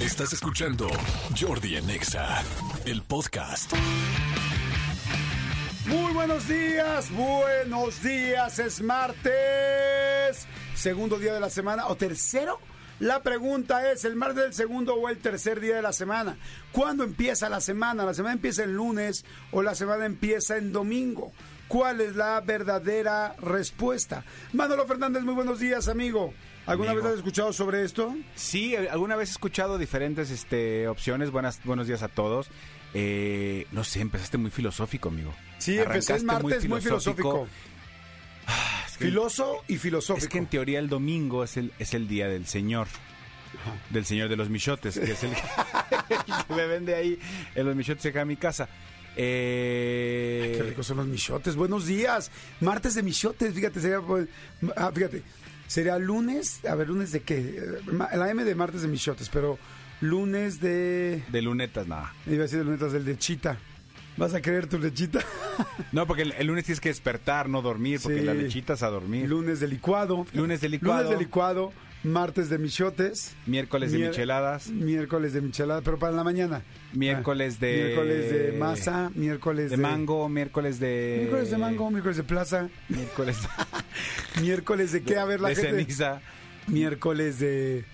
Estás escuchando Jordi en Exa, el podcast. Muy buenos días, buenos días, es martes, segundo día de la semana o tercero. La pregunta es, ¿el martes del segundo o el tercer día de la semana? ¿Cuándo empieza la semana? ¿La semana empieza el lunes o la semana empieza en domingo? ¿Cuál es la verdadera respuesta? Manolo Fernández, muy buenos días, amigo. ¿Alguna Amigo. vez has escuchado sobre esto? Sí, eh, alguna vez he escuchado diferentes este, opciones. Buenas, buenos días a todos. Eh, no sé, empezaste muy filosófico, amigo. Sí, empecé el Arrancaste martes muy filosófico. Ah, es que- Filoso y filosófico. Es que en teoría el domingo es el, es el día del Señor. Del Señor de los Michotes, que es el que me vende ahí en los Michotes acá en mi casa. Eh, Qué ricos son los michotes. Buenos días. Martes de michotes, fíjate, sería pues, ah, fíjate, sería lunes, a ver, lunes de qué? Eh, La M de martes de michotes, pero lunes de de lunetas, nada. iba a decir de lunetas del de chita. ¿Vas a querer tu lechita? No, porque el, el lunes tienes que despertar, no dormir, porque Sí. la lechita es a dormir. lunes de licuado. Lunes de licuado. Lunes de licuado, martes de michotes. Miércoles de mier- micheladas. Miércoles de michelada, pero para la mañana. Miércoles de- Miércoles de masa, miércoles de mango, miércoles de... Miércoles de mango, miércoles de plaza, Miércoles miércoles de qué, a ver la de gente. ceniza, Miércoles de.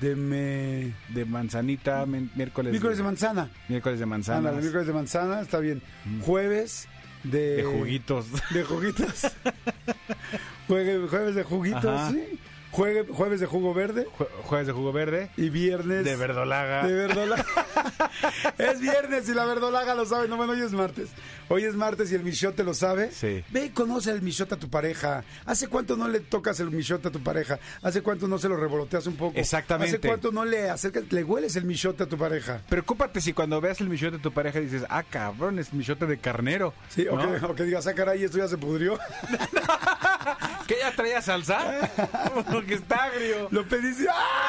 de me. de manzanita, mi- miércoles, Miércoles de manzana. miércoles de manzana, miércoles de manzana, está bien. Jueves de. de juguitos. De juguitos. Jueves de juguitos, Ajá. sí. Jueves de jugo verde. Jue- jueves de jugo verde, Y viernes. de verdolaga. De verdolaga. es viernes y la verdolaga lo sabe. No, bueno, hoy es martes. Hoy es martes y el michote lo sabe. Sí. Ve y conoce el michote a tu pareja. ¿Hace cuánto no le tocas el michote a tu pareja? ¿Hace cuánto no se lo revoloteas un poco? Exactamente. ¿Hace cuánto no le acercas, le hueles el michote a tu pareja? Preocúpate si cuando veas el michote de tu pareja dices, ah, cabrón, es michote de carnero. Sí, o, ¿No? que, o que digas, ah, caray, esto ya se pudrió. ¿Qué ya traía salsa? Porque está agrio. lo pedí sin... ¡Ah!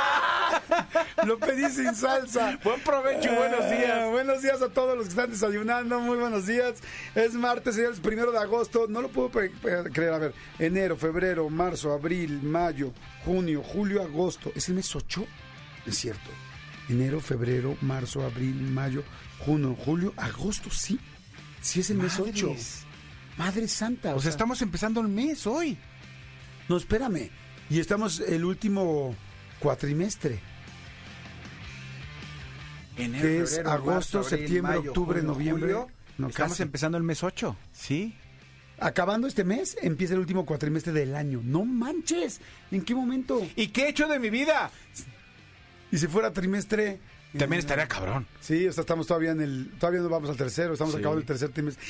Lo pedí sin salsa. Buen provecho y buenos Ah, días. buenos días a todos los que están desayunando. Muy buenos días. Es martes, es el primero de agosto. No lo puedo creer. A ver, enero, febrero, marzo, abril, mayo, junio, julio, agosto. ¿Es el mes 8? Es cierto. Enero, febrero, marzo, abril, mayo, junio, julio, agosto, sí. Sí es el mes 8. Madres. Madre Santa. O sea, estamos empezando el mes hoy. No, espérame. Y estamos el último cuatrimestre. Enero, Que es agosto, septiembre, octubre, noviembre. No, Estamos casi. empezando el mes 8. Sí. Acabando este mes, empieza el último cuatrimestre del año. No manches. ¿En qué momento? ¿Y qué he hecho de mi vida? Y si fuera trimestre. También eh, estaría cabrón. Sí, o sea, estamos todavía en el. Todavía no vamos al tercero, estamos Sí. acabando el tercer trimestre.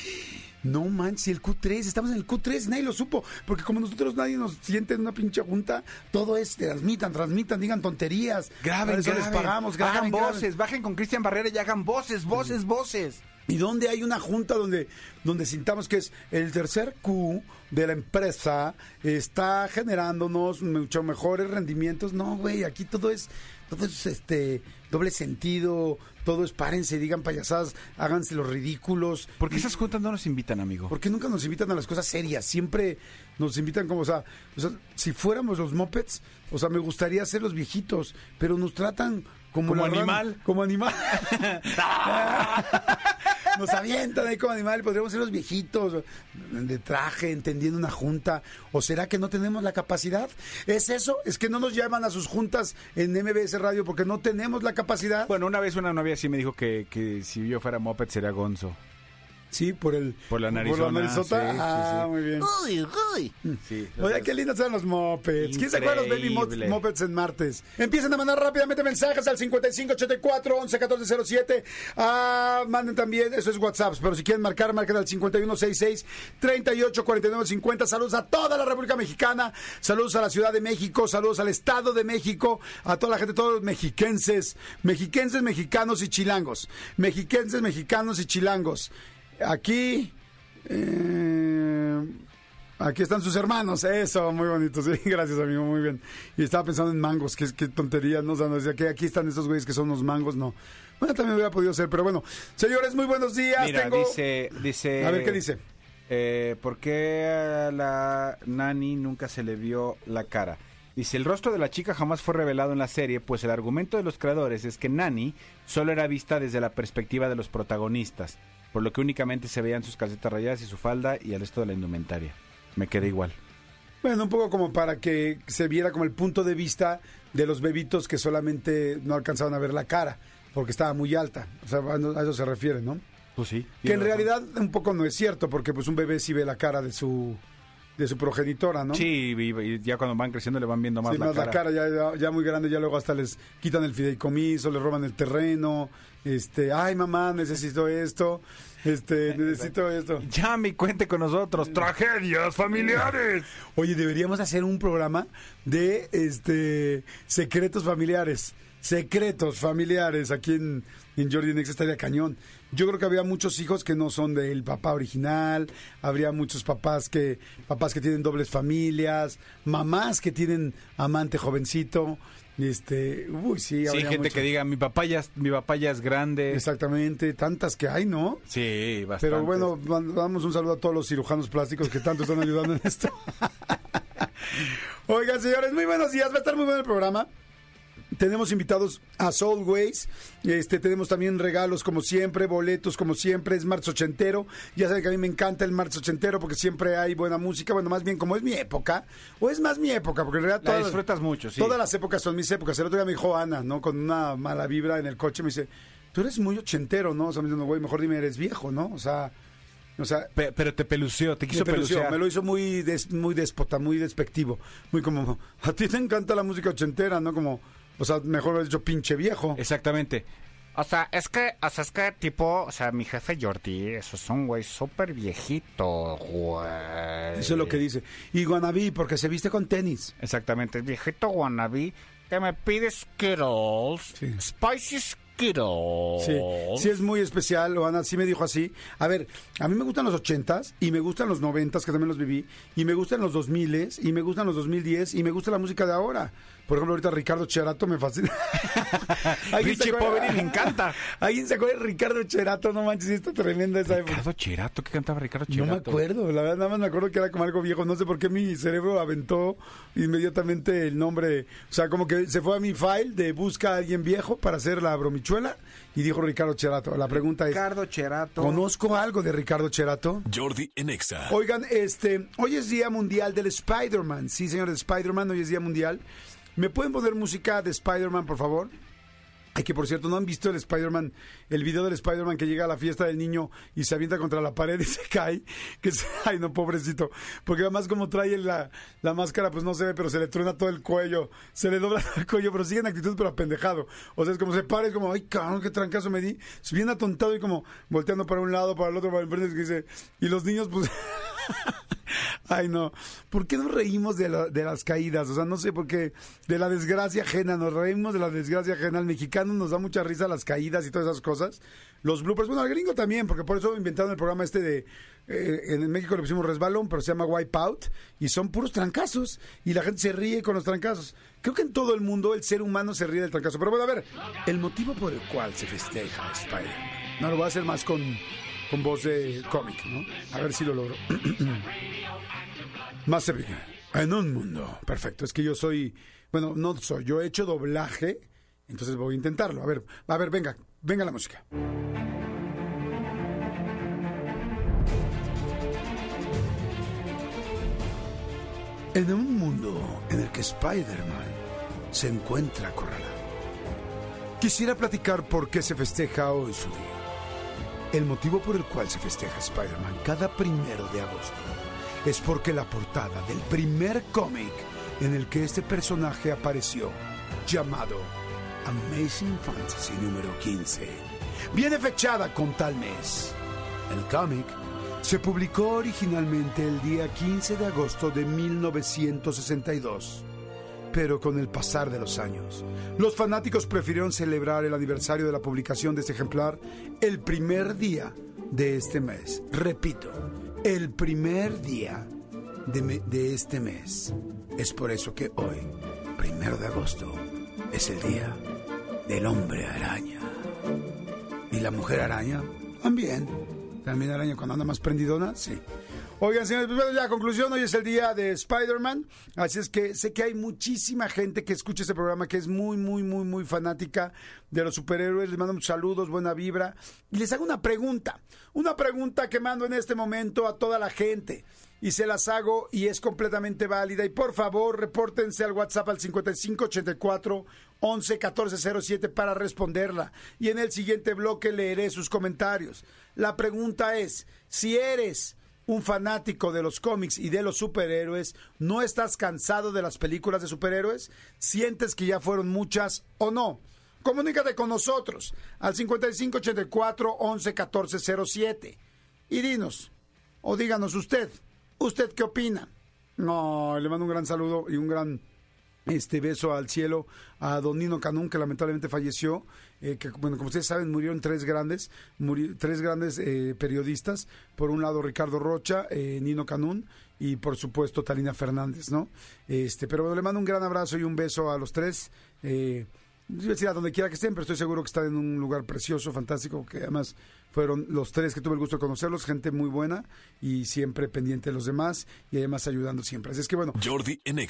No manches, el Q3, estamos en el Q3, nadie lo supo. Porque como nosotros nadie nos siente en una pinche junta, todo es transmitan, transmitan, digan tonterías. Graben, les graben. pagamos, graben, hagan graben. voces, bajen con Cristian Barrera y hagan voces, voces, voces. ¿Y dónde hay una junta donde, donde sintamos que es el tercer Q de la empresa está generándonos mucho mejores rendimientos? No, güey, aquí todo es, todo es este doble sentido, todo es párense, digan payasadas, háganse los ridículos. ¿Por qué esas juntas no nos invitan, amigo? ¿Por qué nunca nos invitan a las cosas serias? Siempre nos invitan como, o sea, o sea, si fuéramos los mopeds, o sea, me gustaría ser los viejitos, pero nos tratan como, Como la rana- animal. como animal. nos avientan ahí como animal, podríamos ser los viejitos de traje, entendiendo una junta. ¿O será que no tenemos la capacidad? ¿Es eso? ¿Es que no nos llaman a sus juntas en MBS Radio porque no tenemos la capacidad? Bueno, una vez una novia sí me dijo que, que si yo fuera moped sería Gonzo. Sí, por el Por la Por la narizota. sí, sí, ah, sí. muy bien. Sí. Oye, qué lindos son los mopeds. ¿Quién se acuerda de los baby mopeds en martes? Empiecen a mandar rápidamente mensajes al 5584 111407. Ah, manden también, eso es WhatsApp, pero si quieren marcar, marquen al 5166 384950. Saludos a toda la República Mexicana, saludos a la Ciudad de México, saludos al Estado de México, a toda la gente, todos los mexiquenses, mexiquenses, mexicanos y chilangos. Mexiquenses, mexicanos y chilangos. Aquí. Eh, Aquí están sus hermanos, eso, muy bonito, sí, gracias amigo, muy bien. Y estaba pensando en mangos, qué, qué tontería, no, o sea, no decía que aquí están estos güeyes que son unos mangos, no. Bueno, también hubiera podido ser, pero bueno. Señores, muy buenos días. Mira, tengo- dice, dice... A ver, ¿qué dice? Eh, ¿Por qué a la nani nunca se le vio la cara? Dice, el rostro de la chica jamás fue revelado en la serie, pues el argumento de los creadores es que Nani solo era vista desde la perspectiva de los protagonistas, por lo que únicamente se veían sus calcetas rayadas y su falda y el resto de la indumentaria. Me quedé igual. Bueno, un poco como para que se viera como el punto de vista de los bebitos que solamente no alcanzaban a ver la cara, porque estaba muy alta. O sea, a eso se refiere, ¿no? Pues sí. Que en realidad un poco no es cierto, porque pues un bebé sí ve la cara de su de su progenitora, ¿no? Sí, y, y ya cuando van creciendo le van viendo más Sí, la más cara. la cara ya, ya, ya muy grande, ya luego hasta les quitan el fideicomiso, les roban el terreno, este, ay mamá, necesito esto, este, necesito esto. Llame y cuente con nosotros. Tragedias familiares. Oye, deberíamos hacer un programa de este secretos familiares. Secretos familiares aquí en, en Jordi Next estaría cañón. Yo creo que había muchos hijos que no son del papá original, habría muchos papás que papás que tienen dobles familias, mamás que tienen amante jovencito, este, uy, sí, Sí, habría gente mucho. que diga, mi papá ya, mi papá ya es grande. Exactamente, tantas que hay, ¿no? Sí, bastante. Pero bueno, mandamos un saludo a todos los cirujanos plásticos que tanto están ayudando en esto. Oigan, señores, muy buenos días. Va a estar muy bueno el programa. Tenemos invitados a Soulways. Este, tenemos también regalos como siempre, boletos como siempre. Es marzo ochentero. Ya saben que a mí me encanta el marzo ochentero porque siempre hay buena música. Bueno, más bien como es mi época, o es más mi época, porque en realidad La todas, disfrutas mucho, sí. todas las épocas son mis épocas. El otro día me dijo Ana, ¿no? Con una mala vibra en el coche, me dice, tú eres muy ochentero, ¿no? O sea, me dice, no, güey, mejor dime, eres viejo, ¿no? O sea, o sea, Pe- pero te pelució, te quiso me, pelució, pelucear. me lo hizo muy des- muy déspota, muy despectivo, muy como a ti te encanta la música ochentera, ¿no? Como, o sea, mejor haber dicho pinche viejo. Exactamente. O sea, es que, o sea, es que tipo, o sea, mi jefe Jordi, eso es un güey súper viejito, güey. Eso es lo que dice. Y Guanabí, porque se viste con tenis. Exactamente, viejito wannabe que me pide Skittles, Sí. spicy Skittles. Sí, sí es muy especial, Ana sí me dijo así. A ver, a mí me gustan los ochentas y me gustan los noventas, que también los viví, y me gustan los dos miles, y me gustan los dos mil diez, y me gusta la música de ahora. Por ejemplo, ahorita Ricardo Cherato me fascina. ¿Alguien se Richie? Poveri me encanta. ¿Alguien se acuerda de Ricardo Cherato? No manches, está tremenda esa época. Ricardo Cherato, ¿qué cantaba Ricardo No Cherato? me acuerdo, la verdad, nada más me acuerdo que era como algo viejo. No sé por qué mi cerebro aventó inmediatamente el nombre. O sea, como que se fue a mi file de busca a alguien viejo para hacer la bromichuela y dijo Ricardo Cherato. La pregunta es: Ricardo Cherato. ¿conozco algo de Ricardo Cherato? Jordi en Exa. Oigan, este, hoy es Día Mundial del Spider-Man. Sí, señor, de Spider-Man, hoy es Día Mundial. ¿Me pueden poner música de Spider-Man, por favor? Ay, que por cierto, ¿no han visto el Spider-Man, el video del Spider-Man que llega a la fiesta del niño y se avienta contra la pared y se cae? Que se- ay, no, pobrecito. Porque además como trae la, la máscara, pues no se ve, pero se le truena todo el cuello. Se le dobla el cuello, pero sigue en actitud, pero apendejado. O sea, es como se para, es como, ay, cabrón, qué trancazo me di. Es bien atontado y como volteando para un lado, para el otro, para el frente, y los niños, pues... Ay, no. ¿Por qué nos reímos de, la- de las caídas? O sea, no sé por qué. De la desgracia ajena. Nos reímos de la desgracia ajena. Al mexicano nos da mucha risa las caídas y todas esas cosas. Los bloopers. Bueno, al gringo también, porque por eso inventaron el programa este de. eh, en México le pusimos resbalón, pero se llama Wipeout. Y son puros trancazos. Y la gente se ríe con los trancazos. Creo que en todo el mundo el ser humano se ríe del trancazo. Pero bueno, a ver. El motivo por el cual se festeja Spider-Man. No lo voy a hacer más con, con voz de cómic, ¿no? A ver si lo logro. Épica. En un mundo. Perfecto. Es que yo soy. Bueno, no soy. Yo he hecho doblaje. Entonces voy a intentarlo. A ver, a ver, venga. Venga la música. En un mundo en el que Spider-Man se encuentra acorralado. Quisiera platicar por qué se festeja hoy su día. El motivo por el cual se festeja Spider-Man cada primero de agosto es porque la portada del primer cómic en el que este personaje apareció, llamado Amazing Fantasy número 15, viene fechada con tal mes. El cómic se publicó originalmente el día 15 de agosto de 1962. Pero con el pasar de los años, los fanáticos prefirieron celebrar el aniversario de la publicación de este ejemplar el primer día de este mes. Repito, el primer día de, de este mes. Es por eso que hoy, primero de agosto, es el día del hombre araña. Y la mujer araña también. También araña cuando anda más prendidona, sí. Oigan, señores, pues, bueno, ya conclusión, hoy es el día de Spider-Man, así es que sé que hay muchísima gente que escucha este programa que es muy, muy, muy, muy fanática de los superhéroes, les mando muchos saludos, buena vibra, y les hago una pregunta, una pregunta que mando en este momento a toda la gente, y se las hago y es completamente válida, y por favor, repórtense al WhatsApp al 5584 11 1407 para responderla, y en el siguiente bloque leeré sus comentarios. La pregunta es, si eres un fanático de los cómics y de los superhéroes, ¿no estás cansado de las películas de superhéroes? ¿Sientes que ya fueron muchas o no? Comunícate con nosotros al 5584 111407 y dinos, o díganos usted, ¿usted qué opina? No, le mando un gran saludo y un gran este beso al cielo a don Nino Canún, que lamentablemente falleció, eh, que bueno, como ustedes saben, murieron tres grandes, muri- tres grandes eh, periodistas, por un lado Ricardo Rocha, eh, Nino Canún y por supuesto Talina Fernández, ¿no? Este, pero le mando un gran abrazo y un beso a los tres. Eh, decir a donde quiera que estén, pero estoy seguro que están en un lugar precioso, fantástico, que además fueron los tres que tuve el gusto de conocerlos, gente muy buena y siempre pendiente de los demás y además ayudando siempre. Así es que bueno, Jordi en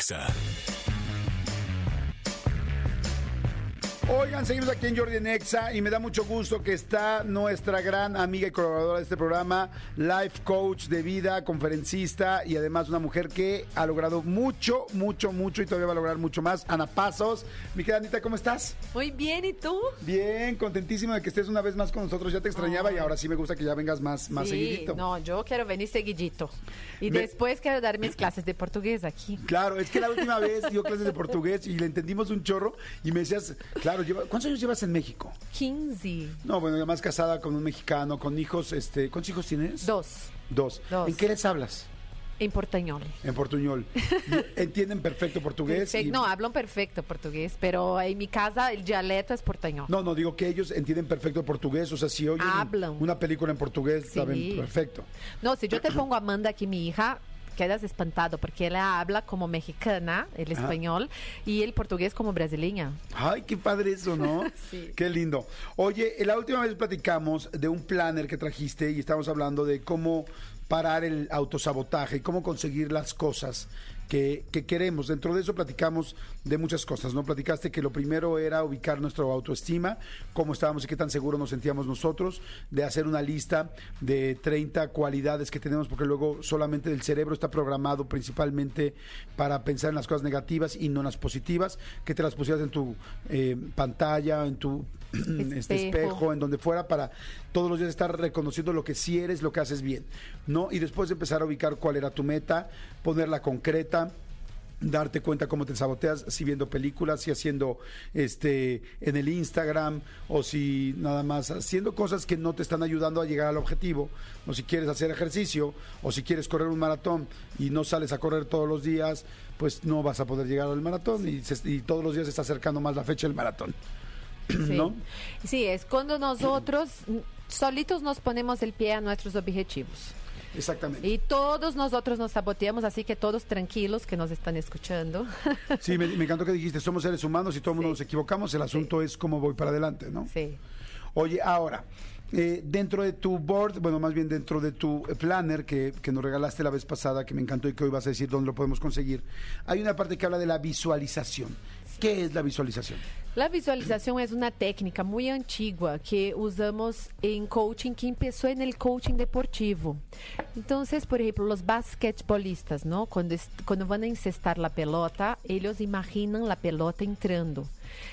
Oigan, seguimos aquí en Jordi Nexa y me da mucho gusto que está nuestra gran amiga y colaboradora de este programa, life coach de vida, conferencista y además una mujer que ha logrado mucho, mucho, mucho y todavía va a lograr mucho más. Ana Pasos, mi querida Anita, ¿cómo estás? Muy bien, ¿y tú? Bien, contentísima de que estés una vez más con nosotros. Ya te extrañaba y ahora sí me gusta que ya vengas más, más sí, seguidito. no, yo quiero venir seguidito. Y Me- después quiero dar mis clases de portugués aquí. Claro, es que la última vez dio clases de portugués y le entendimos un chorro y me decías, claro, lleva- ¿cuántos años llevas en México? 15. No, bueno, además casada con un mexicano, con hijos, este, ¿cuántos hijos tienes? Dos. Dos. Dos. ¿En qué les hablas? En portuñol. En portuñol. Entienden perfecto portugués. Y- No, hablan perfecto portugués, pero en mi casa el dialecto es portuñol. No, no, digo que ellos entienden perfecto portugués, o sea, si oyen Hablan. una película en portugués, Sí. saben perfecto. No, si yo te pongo a Amanda aquí, mi hija, quedas espantado porque ella habla como mexicana, el español, y el portugués como brasileña. Ay, qué padre eso, ¿no? Sí. Qué lindo. Oye, la última vez platicamos de un planner que trajiste y estamos hablando de cómo parar el autosabotaje y cómo conseguir las cosas que, que queremos. Dentro de eso platicamos de muchas cosas, ¿no? Platicaste que lo primero era ubicar nuestra autoestima, cómo estábamos y qué tan seguros nos sentíamos nosotros, de hacer una lista de 30 cualidades que tenemos, porque luego solamente el cerebro está programado principalmente para pensar en las cosas negativas y no en las positivas, que te las pusieras en tu eh, pantalla, en tu este Espejo. espejo, en donde fuera, para todos los días estar reconociendo lo que sí eres, lo que haces bien, ¿no? Y después empezar a ubicar cuál era tu meta, ponerla concreta, darte cuenta cómo te saboteas si viendo películas, si haciendo este en el Instagram o si nada más haciendo cosas que no te están ayudando a llegar al objetivo, o si quieres hacer ejercicio o si quieres correr un maratón y no sales a correr todos los días, pues no vas a poder llegar al maratón y, se- y todos los días se está acercando más la fecha del maratón. Sí. ¿No? Sí, es cuando nosotros solitos nos ponemos el pie a nuestros objetivos. Exactamente. Y todos nosotros nos saboteamos, así que todos tranquilos que nos están escuchando. Sí, me, me encantó que dijiste, somos seres humanos y todo el mundo nos equivocamos, el asunto es cómo voy para adelante, ¿no? sí. Oye, ahora, eh, dentro de tu board, bueno, más bien dentro de tu planner que, que nos regalaste la vez pasada, que me encantó y que hoy vas a decir dónde lo podemos conseguir, hay una parte que habla de la visualización. ¿Qué es la visualización? La visualización es una técnica muy antigua que usamos en coaching que empezó en el coaching deportivo. Entonces, por ejemplo, los basquetbolistas, ¿no? Cuando, cuando van a incestar la pelota, ellos imaginan la pelota entrando.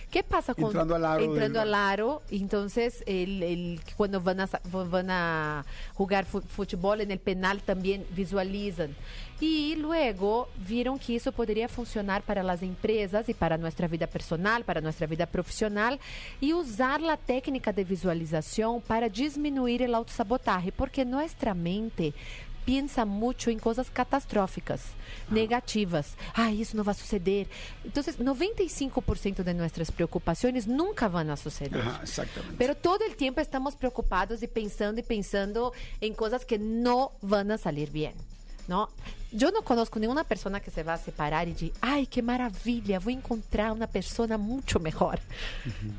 ¿Qué pasa con Entrando al aro entrando del- al aro? Entonces, el, el- cuando van a, van a jugar fútbol en el penal también visualizan. Y luego vieron que eso podría funcionar para las empresas y para nuestra vida personal, para nuestra vida profesional, y usar la técnica de visualización para disminuir el autosabotaje, porque nuestra mente piensa mucho en cosas catastróficas, negativas. Ah, isso não vai suceder. Então, 95% de nossas preocupações nunca vão a suceder. Ajá, exactamente. Pero todo el tiempo estamos preocupados y pensando y pensando en cosas que no van a salir bien. ¿no? Yo no conozco ninguna persona que se va a separar y diga, ay, qué maravilla, voy a encontrar una persona mucho mejor.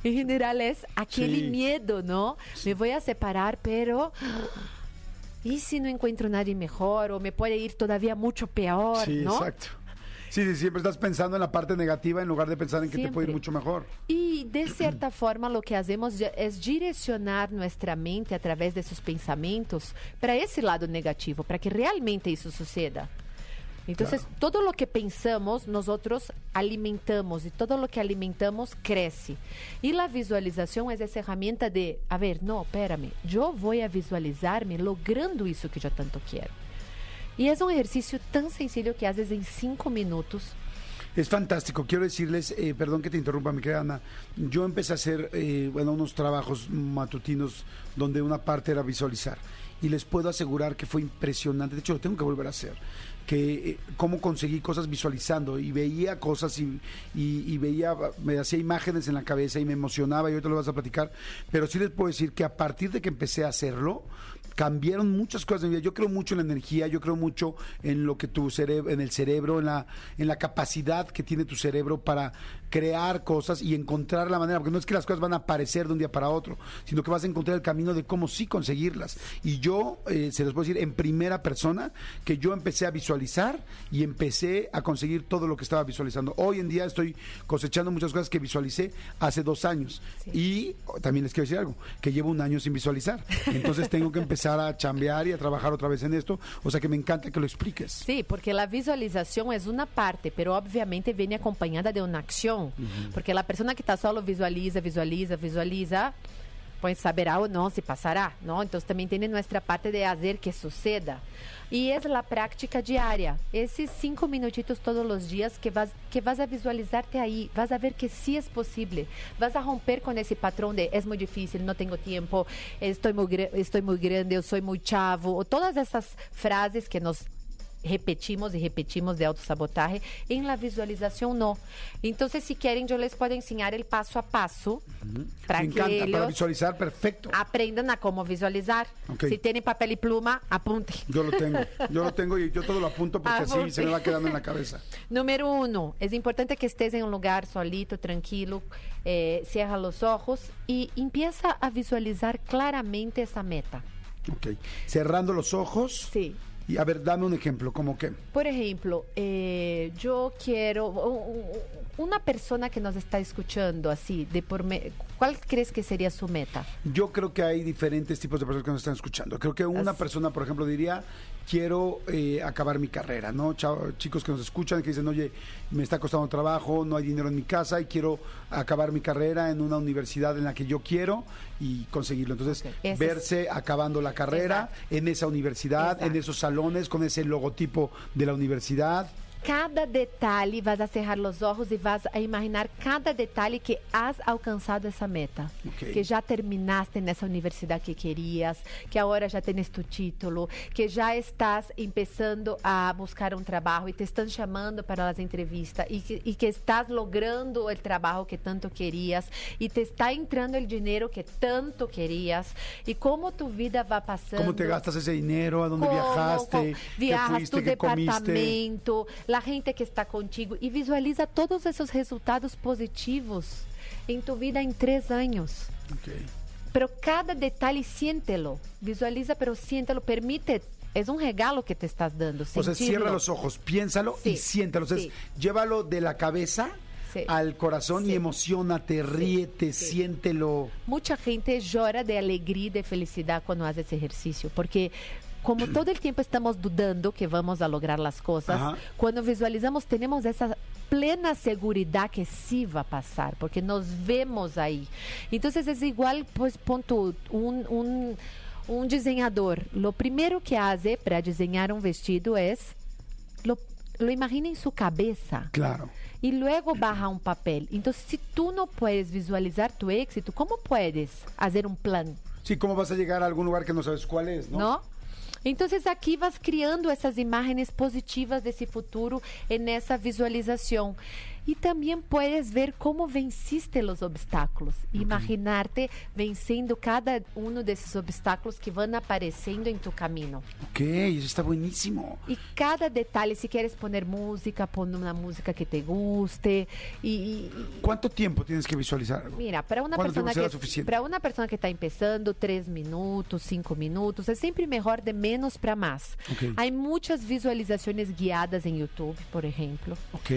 En general es aquel Sí. miedo, ¿no? Me voy a separar, pero ¿y si no encuentro nadie mejor? O me puede ir todavía mucho peor, Sí, ¿no? exacto. Sí, sí, siempre estás pensando en la parte negativa en lugar de pensar en que te puede ir Siempre. mucho mejor. Y de cierta forma lo que hacemos es direcionar nuestra mente a través de esos pensamientos para ese lado negativo, para que realmente eso suceda. Entonces, todo lo que pensamos, nosotros alimentamos y todo lo que alimentamos crece. Y la visualización es esa herramienta de, a ver, no, espérame, yo voy a visualizarme logrando eso que yo tanto quiero. Y es un ejercicio tan sencillo que haces en cinco minutos. Es fantástico. Quiero decirles, eh, perdón que te interrumpa, mi querida Ana. Yo empecé a hacer, eh, bueno, unos trabajos matutinos donde una parte era visualizar. Y les puedo asegurar que fue impresionante. De hecho, lo tengo que volver a hacer. Que eh, cómo conseguí cosas visualizando y veía cosas y, veía, me hacía imágenes en la cabeza y me emocionaba y ahorita lo vas a platicar. Pero sí les puedo decir que a partir de que empecé a hacerlo, cambiaron muchas cosas en mi vida. Yo creo mucho en la energía, yo creo mucho en lo que tu cerebro, en el cerebro, en la, en la capacidad que tiene tu cerebro para crear cosas y encontrar la manera, porque no es que las cosas van a aparecer de un día para otro, sino que vas a encontrar el camino de cómo sí conseguirlas. Y yo, eh, se los puedo decir en primera persona, que yo empecé a visualizar y empecé a conseguir todo lo que estaba visualizando. Hoy en día estoy cosechando muchas cosas que visualicé hace dos años. Y también les quiero decir algo, que llevo un año sin visualizar. Entonces tengo que empezar a chambear y a trabajar otra vez en esto. O sea que me encanta que lo expliques. Sí, porque la visualización es una parte, pero obviamente viene acompañada de una acción. Porque la persona que está solo visualiza, visualiza, visualiza, pues saberá o no si pasará, ¿no? Entonces también tiene nuestra parte de hacer que suceda. Y es la práctica diaria. Esos cinco minutitos todos los días que vas, que vas a visualizarte ahí, vas a ver que sí es posible. Vas a romper con ese patrón de es muy difícil, no tengo tiempo, estoy muy, gra- estoy muy grande, yo soy muy chavo, o todas essas frases que nos repetimos y repetimos de autosabotaje, en la visualización no. Entonces, si quieren, yo les puedo enseñar el paso a paso para me que encanta, para visualizar, perfecto. aprendan a cómo visualizar. Ok. Si tienen papel y pluma, apunten. Yo lo tengo, yo lo tengo y yo todo lo apunto porque así Apunte. se me va quedando en la cabeza. Número uno, es importante que estés en un lugar solito, tranquilo, eh, cierra los ojos y empieza a visualizar claramente esa meta. Ok. Cerrando los ojos. Sí. Y a ver, dame un ejemplo, como que. Por ejemplo, eh, yo quiero una persona que nos está escuchando así, de por me- ¿cuál crees que sería su meta? Yo creo que hay diferentes tipos de personas que nos están escuchando. Creo que una Así. persona, por ejemplo, diría, quiero eh, acabar mi carrera, ¿no? Chao- chicos que nos escuchan, que dicen, oye, me está costando trabajo, no hay dinero en mi casa y quiero acabar mi carrera en una universidad en la que yo quiero y conseguirlo. Entonces, es- verse acabando la carrera Exacto. en esa universidad, en esos salones, con ese logotipo de la universidad. Cada detalhe, vas a cerrar los ojos y vas a imaginar cada detalle que has alcanzado esa meta. Ok. Que ya terminaste en esa universidad que querías, que ahora ya tienes tu título, que ya estás empezando a buscar un trabajo y te están llamando para las entrevistas y que, y que estás logrando el trabajo que tanto querías y te está entrando el dinero que tanto querías y cómo tu vida va pasando. ¿Cómo te gastas ese dinero? ¿A dónde Cómo, viajaste? cómo ¿Qué viajas, fuiste? tu ¿Qué comiste? La gente que está contigo y visualiza todos esos resultados positivos en tu vida en tres años. Ok. Pero cada detalle siéntelo, visualiza, pero siéntelo, permite, es un regalo que te estás dando. O sea, cierra los ojos, piénsalo y siéntalo. O sea, sí. llévalo de la cabeza Sí. al corazón y emocionate, ríete, siéntelo. Mucha gente llora de alegría y de felicidad cuando hace ese ejercicio, porque como todo el tiempo estamos dudando que vamos a lograr las cosas, Ajá. cuando visualizamos tenemos esa plena seguridad que sí va a pasar, porque nos vemos ahí. Entonces es igual, pues, ponto, un, un, un diseñador, lo primero que hace para diseñar un vestido es, lo, lo imagina en su cabeza Claro. y luego baja un papel. Entonces, si tú no puedes visualizar tu éxito, ¿cómo puedes hacer un plan? Sí, ¿cómo vas a llegar a algún lugar que no sabes cuál es, no? ¿No? Entonces, aquí vas criando essas imagens positivas desse futuro e nessa visualização. Y también puedes ver cómo venciste los obstáculos. Imaginarte venciendo cada uno de esos obstáculos que van apareciendo en tu camino. Ok, eso está buenísimo. Y cada detalle, si quieres poner música, pon una música que te guste. Y, y- ¿Cuánto tiempo tienes que visualizar? Mira, para una ¿Cuánto tiempo persona será que para una persona que está empezando, tres minutos, cinco minutos, es siempre mejor de menos para más. Ok. Hay muchas visualizaciones guiadas en YouTube, por ejemplo, Ok.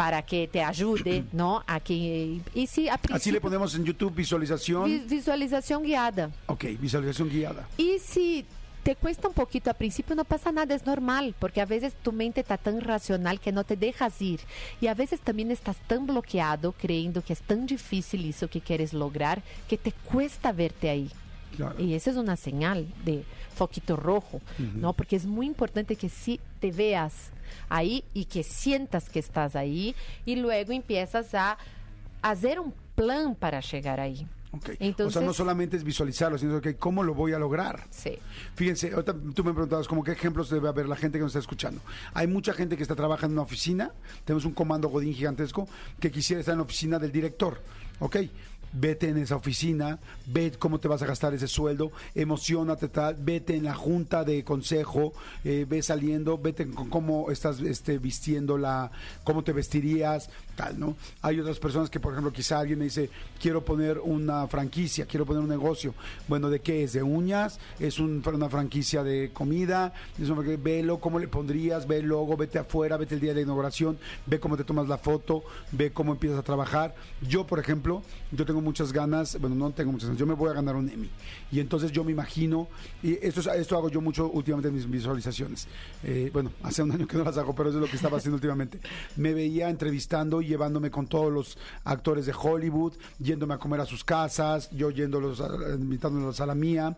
Para que te ayude, ¿no? A que y si a Así le ponemos en YouTube visualización. vi- visualización guiada. Ok, visualización guiada. Y si te cuesta un poquito a principio, no pasa nada, es normal, porque a veces tu mente está tan racional que no te dejas ir. Y a veces también estás tan bloqueado, creyendo que es tan difícil eso que quieres lograr, que te cuesta verte ahí. Claro. Y esa es una señal de foquito rojo, ¿no? Porque es muy importante que sí te veas ahí y que sientas que estás ahí y luego empiezas a hacer un plan para llegar ahí. Ok. o sea, Entonces- no solamente es visualizarlo, sino que cómo lo voy a lograr. Sí. Fíjense, ahorita tú me preguntabas como qué ejemplos debe haber la gente que nos está escuchando. Hay mucha gente que está trabajando en una oficina, tenemos un comando Godín gigantesco que quisiera estar en la oficina del director, ¿ok? Vete en esa oficina, ve cómo te vas a gastar ese sueldo, emocionate tal, vete en la junta de consejo, eh, ve saliendo, vete con cómo estás este, vistiendo la, cómo te vestirías, tal, ¿no? Hay otras personas que, por ejemplo, quizá alguien me dice, quiero poner una franquicia, quiero poner un negocio. Bueno, ¿de qué es? ¿De uñas? ¿Es un- una franquicia de comida? Es una franquicia- velo, ¿cómo le pondrías? Ve el logo, vete afuera, vete el día de inauguración, ve cómo te tomas la foto, ve cómo empiezas a trabajar. Yo, por ejemplo, yo tengo muchas ganas, bueno, no tengo muchas ganas, yo me voy a ganar un Emmy. Y entonces yo me imagino, y esto, es- esto hago yo mucho últimamente en mis visualizaciones. Eh, bueno, hace un año que no las hago, pero eso es lo que estaba haciendo últimamente. Me veía entrevistando y llevándome con todos los actores de Hollywood, yéndome a comer a sus casas, yo yéndolos, a- invitándolos a la mía,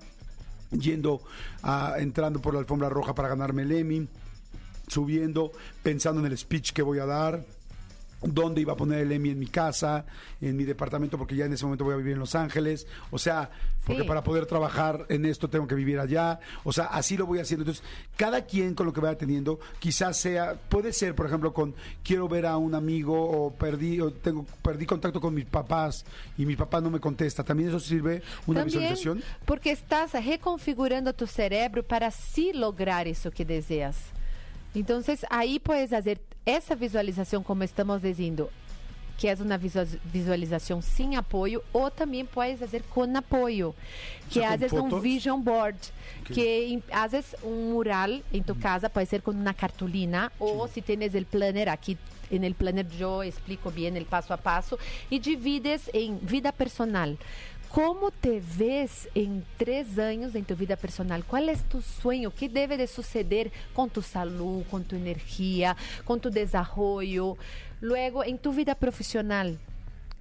yendo a, entrando por la alfombra roja para ganarme el Emmy subiendo, pensando en el speech que voy a dar, dónde iba a poner el Emmy en mi casa, en mi departamento, porque ya en ese momento voy a vivir en Los Ángeles. O sea, porque Sí. para poder trabajar en esto tengo que vivir allá. O sea, así lo voy haciendo. Entonces, cada quien con lo que vaya teniendo, quizás sea, puede ser, por ejemplo, con quiero ver a un amigo o perdí, o tengo, perdí contacto con mis papás y mi papá no me contesta. ¿También eso sirve una También visualización? porque estás reconfigurando tu cerebro para sí lograr eso que deseas. Entonces, ahí puedes hacer essa visualização, como estamos dizendo, que é uma visua- visualização sem apoio, ou também puedes fazer com apoio, que é, às vezes um vision board, que em- às vezes um mural em tu casa pode ser com uma cartolina, ou se tienes el planner aqui en el planner yo explico bien el paso a paso y divides en vida personal. ¿Cómo te ves en tres años en tu vida personal? ¿Cuál es tu sueño? ¿Qué debe de suceder con tu salud, con tu energía, con tu desarrollo? Luego, en tu vida profesional,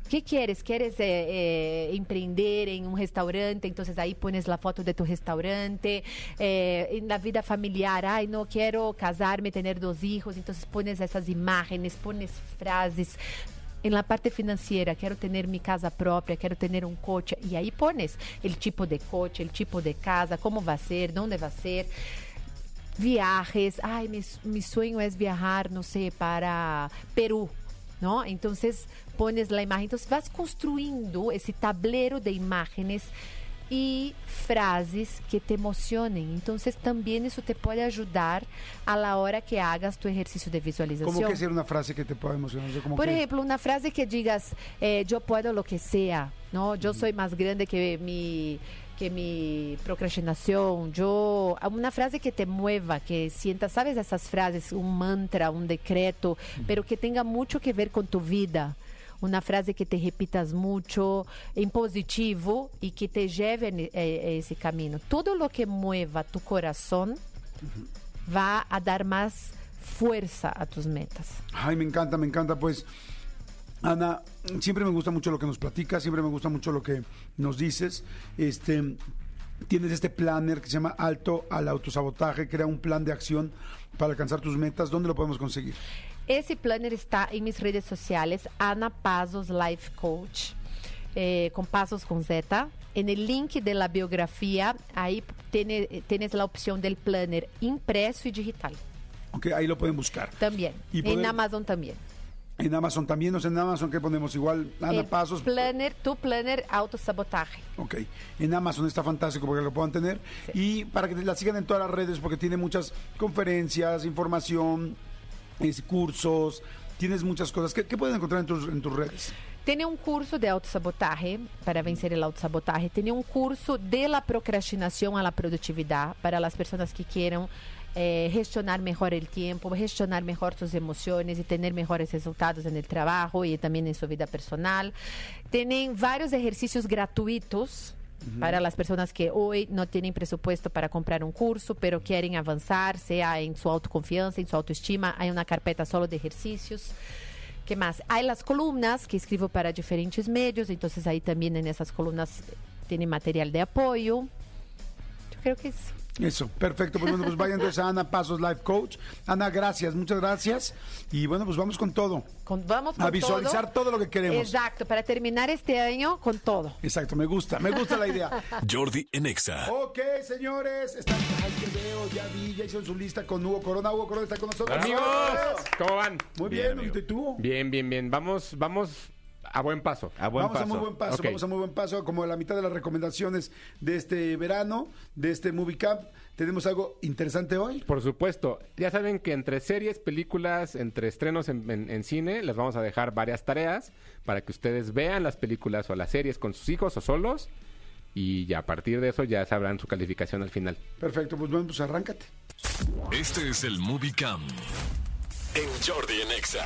¿Qué quieres? ¿Quieres eh, eh, en un restaurante? Entonces ahí pones la foto de tu restaurante. Eh, en vida familiar, ay, no quiero casarme, tener dos hijos. Entonces pones esas imágenes, pones frases. En la parte financiera, quiero tener mi casa propia, quiero tener un coche. Y ahí pones el tipo de coche, el tipo de casa, cómo va a ser, dónde va a ser viajes. Ay, mi, mi sueño es viajar, no sé, para Perú, ¿no? Entonces pones la imagen. Entonces vas construyendo ese tablero de imágenes y frases que te emocionen. Entonces también eso te puede ayudar a la hora que hagas tu ejercicio de visualización. ¿Cómo que ser una frase que te pueda emocionar? Como Por que- ejemplo, una frase que digas, eh, yo puedo lo que sea, ¿no? Yo soy más grande que mi que mi procrastinación, yo, una frase que te mueva, que sientas, sabes esas frases, un mantra, un decreto, pero que tenga mucho que ver con tu vida. Una frase que te repitas mucho en positivo y que te lleve a, a ese camino. Todo lo que mueva tu corazón va a dar más fuerza a tus metas. Ay, me encanta, me encanta. Pues, Ana, siempre me gusta mucho lo que nos platicas, siempre me gusta mucho lo que nos dices. Este, tienes este planner que se llama Alto al Autosabotaje, crea un plan de acción para alcanzar tus metas. ¿Dónde lo podemos conseguir? Esse planner está em minhas redes sociais, Ana Pazos Life Coach, eh, com passos com Z. En el link de la biografía, ahí tiene- tienes la opción del planner impreso y digital Ok, ahí lo pueden buscar. también. Y poder- En Amazon también. En Amazon también, no sé, en Amazon que ponemos igual, Ana El Pasos. Planner, tu planner autosabotaje. Ok, en Amazon está fantástico porque lo puedan tener. Y para que la sigan en todas las redes porque tiene muchas conferencias, información, es- cursos, tienes muchas cosas. ¿Qué, qué pueden encontrar en tus, redes? Tiene un curso de autosabotaje para vencer el autosabotaje. Tiene un curso de la procrastinación a la productividad para las personas que quieran eh, gestionar mejor el tiempo, gestionar mejor sus emociones y tener mejores resultados en el trabajo y también en su vida personal. Tienen varios ejercicios gratuitos para las personas que hoy no tienen presupuesto para comprar un curso, pero quieren avanzar, sea en su autoconfianza, en su autoestima. Hay una carpeta solo de ejercicios. ¿Qué más? Hay las columnas que escribo para diferentes medios, entonces ahí también en esas columnas tiene material de apoyo. Yo creo que es Eso, perfecto. Pues bueno, pues vayan entonces a Ana Pasos Life Coach. Ana, gracias, muchas gracias. Y bueno, pues vamos con todo. con- vamos con A visualizar todo lo que queremos. Exacto, para terminar este año con todo. Exacto, me gusta, me gusta la idea. Jordi en Exa. Ok, señores, están, ay, que veo, ya vi, ya hicieron su lista con Hugo Corona. Hugo Corona está con nosotros. Amigos, ¿cómo van? Muy bien, Bien. ¿y tú? Bien, bien, bien. Vamos, vamos a buen paso. A buen vamos paso. a muy buen paso, vamos a muy buen paso. Como la mitad de las recomendaciones de este verano, de este Movie Camp, tenemos algo interesante hoy. Por supuesto. Ya saben que entre series, películas, entre estrenos en, en- en cine, les vamos a dejar varias tareas para que ustedes vean las películas o las series con sus hijos o solos. Y ya a partir de eso ya sabrán su calificación al final. Perfecto, pues bueno, pues arráncate. Este es el Movie Cam. En Jordi en Exa.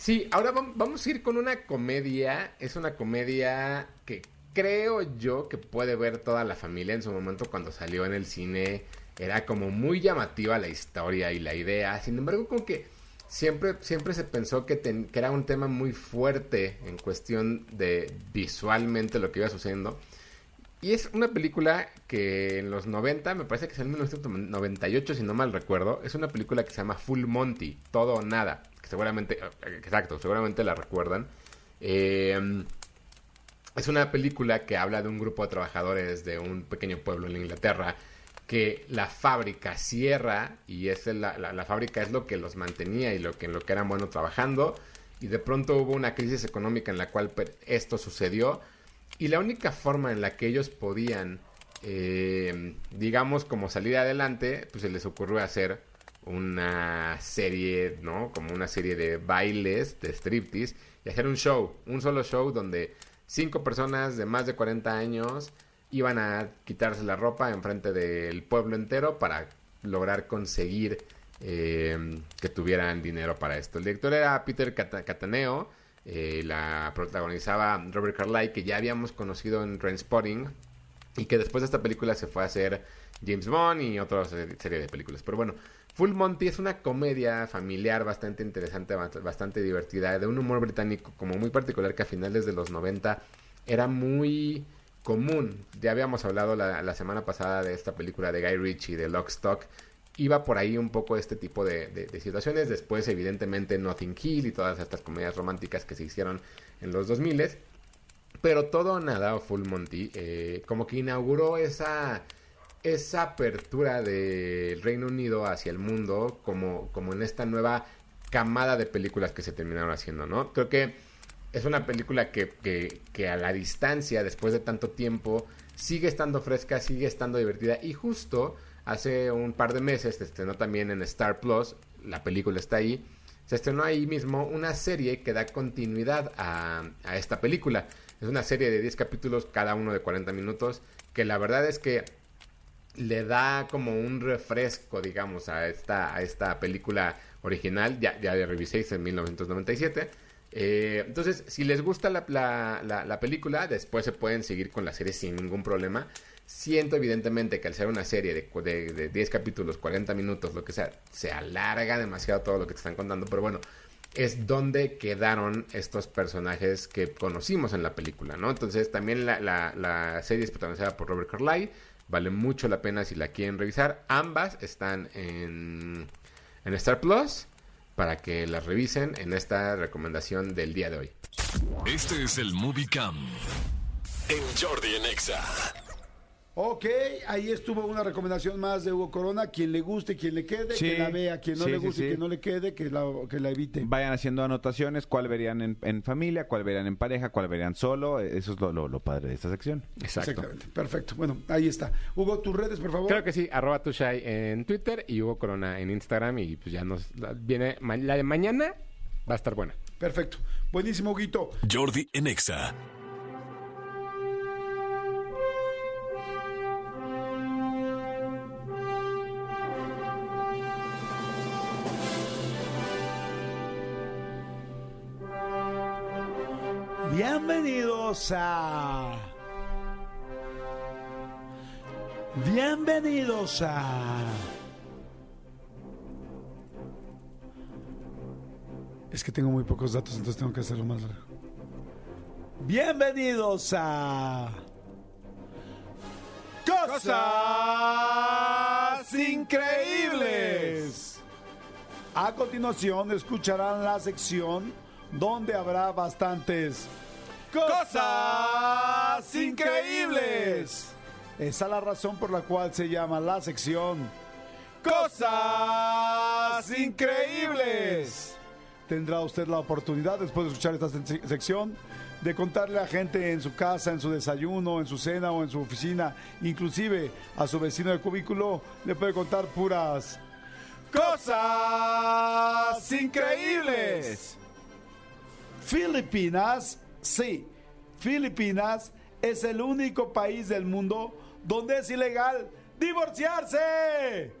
Sí, ahora vam- vamos a ir con una comedia. Es una comedia que creo yo que puede ver toda la familia en su momento cuando salió en el cine. Era como muy llamativa la historia y la idea. Sin embargo, como que siempre, siempre se pensó que, que era un tema muy fuerte en cuestión de visualmente lo que iba sucediendo. Y es una película que en los 90, me parece que es en 1998, si no mal recuerdo, es una película que se llama Full Monty, Todo o Nada, seguramente, eh, exacto, seguramente la recuerdan. Eh, es una película que habla de un grupo de trabajadores de un pequeño pueblo en Inglaterra que la fábrica cierra y es la, la- fábrica es lo que los mantenía y lo que en lo que eran buenos trabajando y de pronto hubo una crisis económica en la cual per- esto sucedió y la única forma en la que ellos podían eh, digamos como salir adelante pues se les ocurrió hacer una serie, ¿no? Como una serie de bailes, de striptease, y hacer un show, un solo show donde cinco personas de más de 40 años iban a quitarse la ropa enfrente del pueblo entero para lograr conseguir eh, que tuvieran dinero para esto. El director era Peter Cata- Cataneo, eh, la protagonizaba Robert Carlyle, que ya habíamos conocido en Trainspotting, y que después de esta película se fue a hacer James Bond y otra se- serie de películas. Pero bueno, Full Monty es una comedia familiar bastante interesante, bast- bastante divertida, de un humor británico como muy particular que a finales de los 90 era muy común. Ya habíamos hablado la, semana pasada de esta película de Guy Ritchie, de Lock Stock. Iba por ahí un poco este tipo de, situaciones. Después, evidentemente, Notting Hill y todas estas comedias románticas que se hicieron en los 2000 pero todo nada Full Monty eh, como que inauguró esa esa apertura del Reino Unido hacia el mundo como, como en esta nueva camada de películas que se terminaron haciendo, ¿no? Creo que es una película que, que, a la distancia, después de tanto tiempo, sigue estando fresca, sigue estando divertida y justo hace un par de meses se estrenó también en Star Plus, la película está ahí, se estrenó ahí mismo una serie que da continuidad a, a esta película. Es una serie de 10 capítulos, cada uno de 40 minutos, que la verdad es que le da como un refresco, digamos, a esta, a esta película original. Ya, ya la revisé, es en 1997. Eh, entonces, si les gusta la, la- la- la película, después se pueden seguir con la serie sin ningún problema. Siento evidentemente que al ser una serie de, de, de 10 capítulos, 40 minutos, lo que sea, se alarga demasiado todo lo que te están contando, pero bueno, es donde quedaron estos personajes que conocimos en la película, ¿no? Entonces también la, la- la serie es protagonizada por Robert Carlyle, vale mucho la pena si la quieren revisar. Ambas están en, en Star Plus para que las revisen en esta recomendación del día de hoy. Este es el Movie. En Jordi en Exa. Ok, ahí estuvo una recomendación más de Hugo Corona. Quien le guste, quien le quede, Sí. que la vea. Quien no Sí, le guste, sí. quien no le quede, que la, que la evite. Vayan haciendo anotaciones, cuál verían en, en familia, cuál verían en pareja, cuál verían solo. Eso es lo, lo- lo padre de esta sección. Exacto. Exactamente. Perfecto. Bueno, ahí está. Hugo, tus redes, por favor. Creo que sí, arroba tushai en Twitter y Hugo Corona en Instagram y pues ya nos la- viene la de mañana va a estar buena. Perfecto. Buenísimo, Huguito. Jordi en Exa. Bienvenidos a. Bienvenidos a. Es que tengo muy pocos datos, entonces tengo que hacerlo más largo. Bienvenidos a. Cosas increíbles. A continuación escucharán la sección donde habrá bastantes cosas increíbles. Esa es la razón por la cual se llama la sección Cosas increíbles. Tendrá usted la oportunidad después de escuchar esta se- sección de contarle a gente en su casa, en su desayuno, en su cena o en su oficina, inclusive a su vecino de cubículo, le puede contar puras cosas increíbles. Filipinas, sí, Filipinas es el único país del mundo donde es ilegal divorciarse.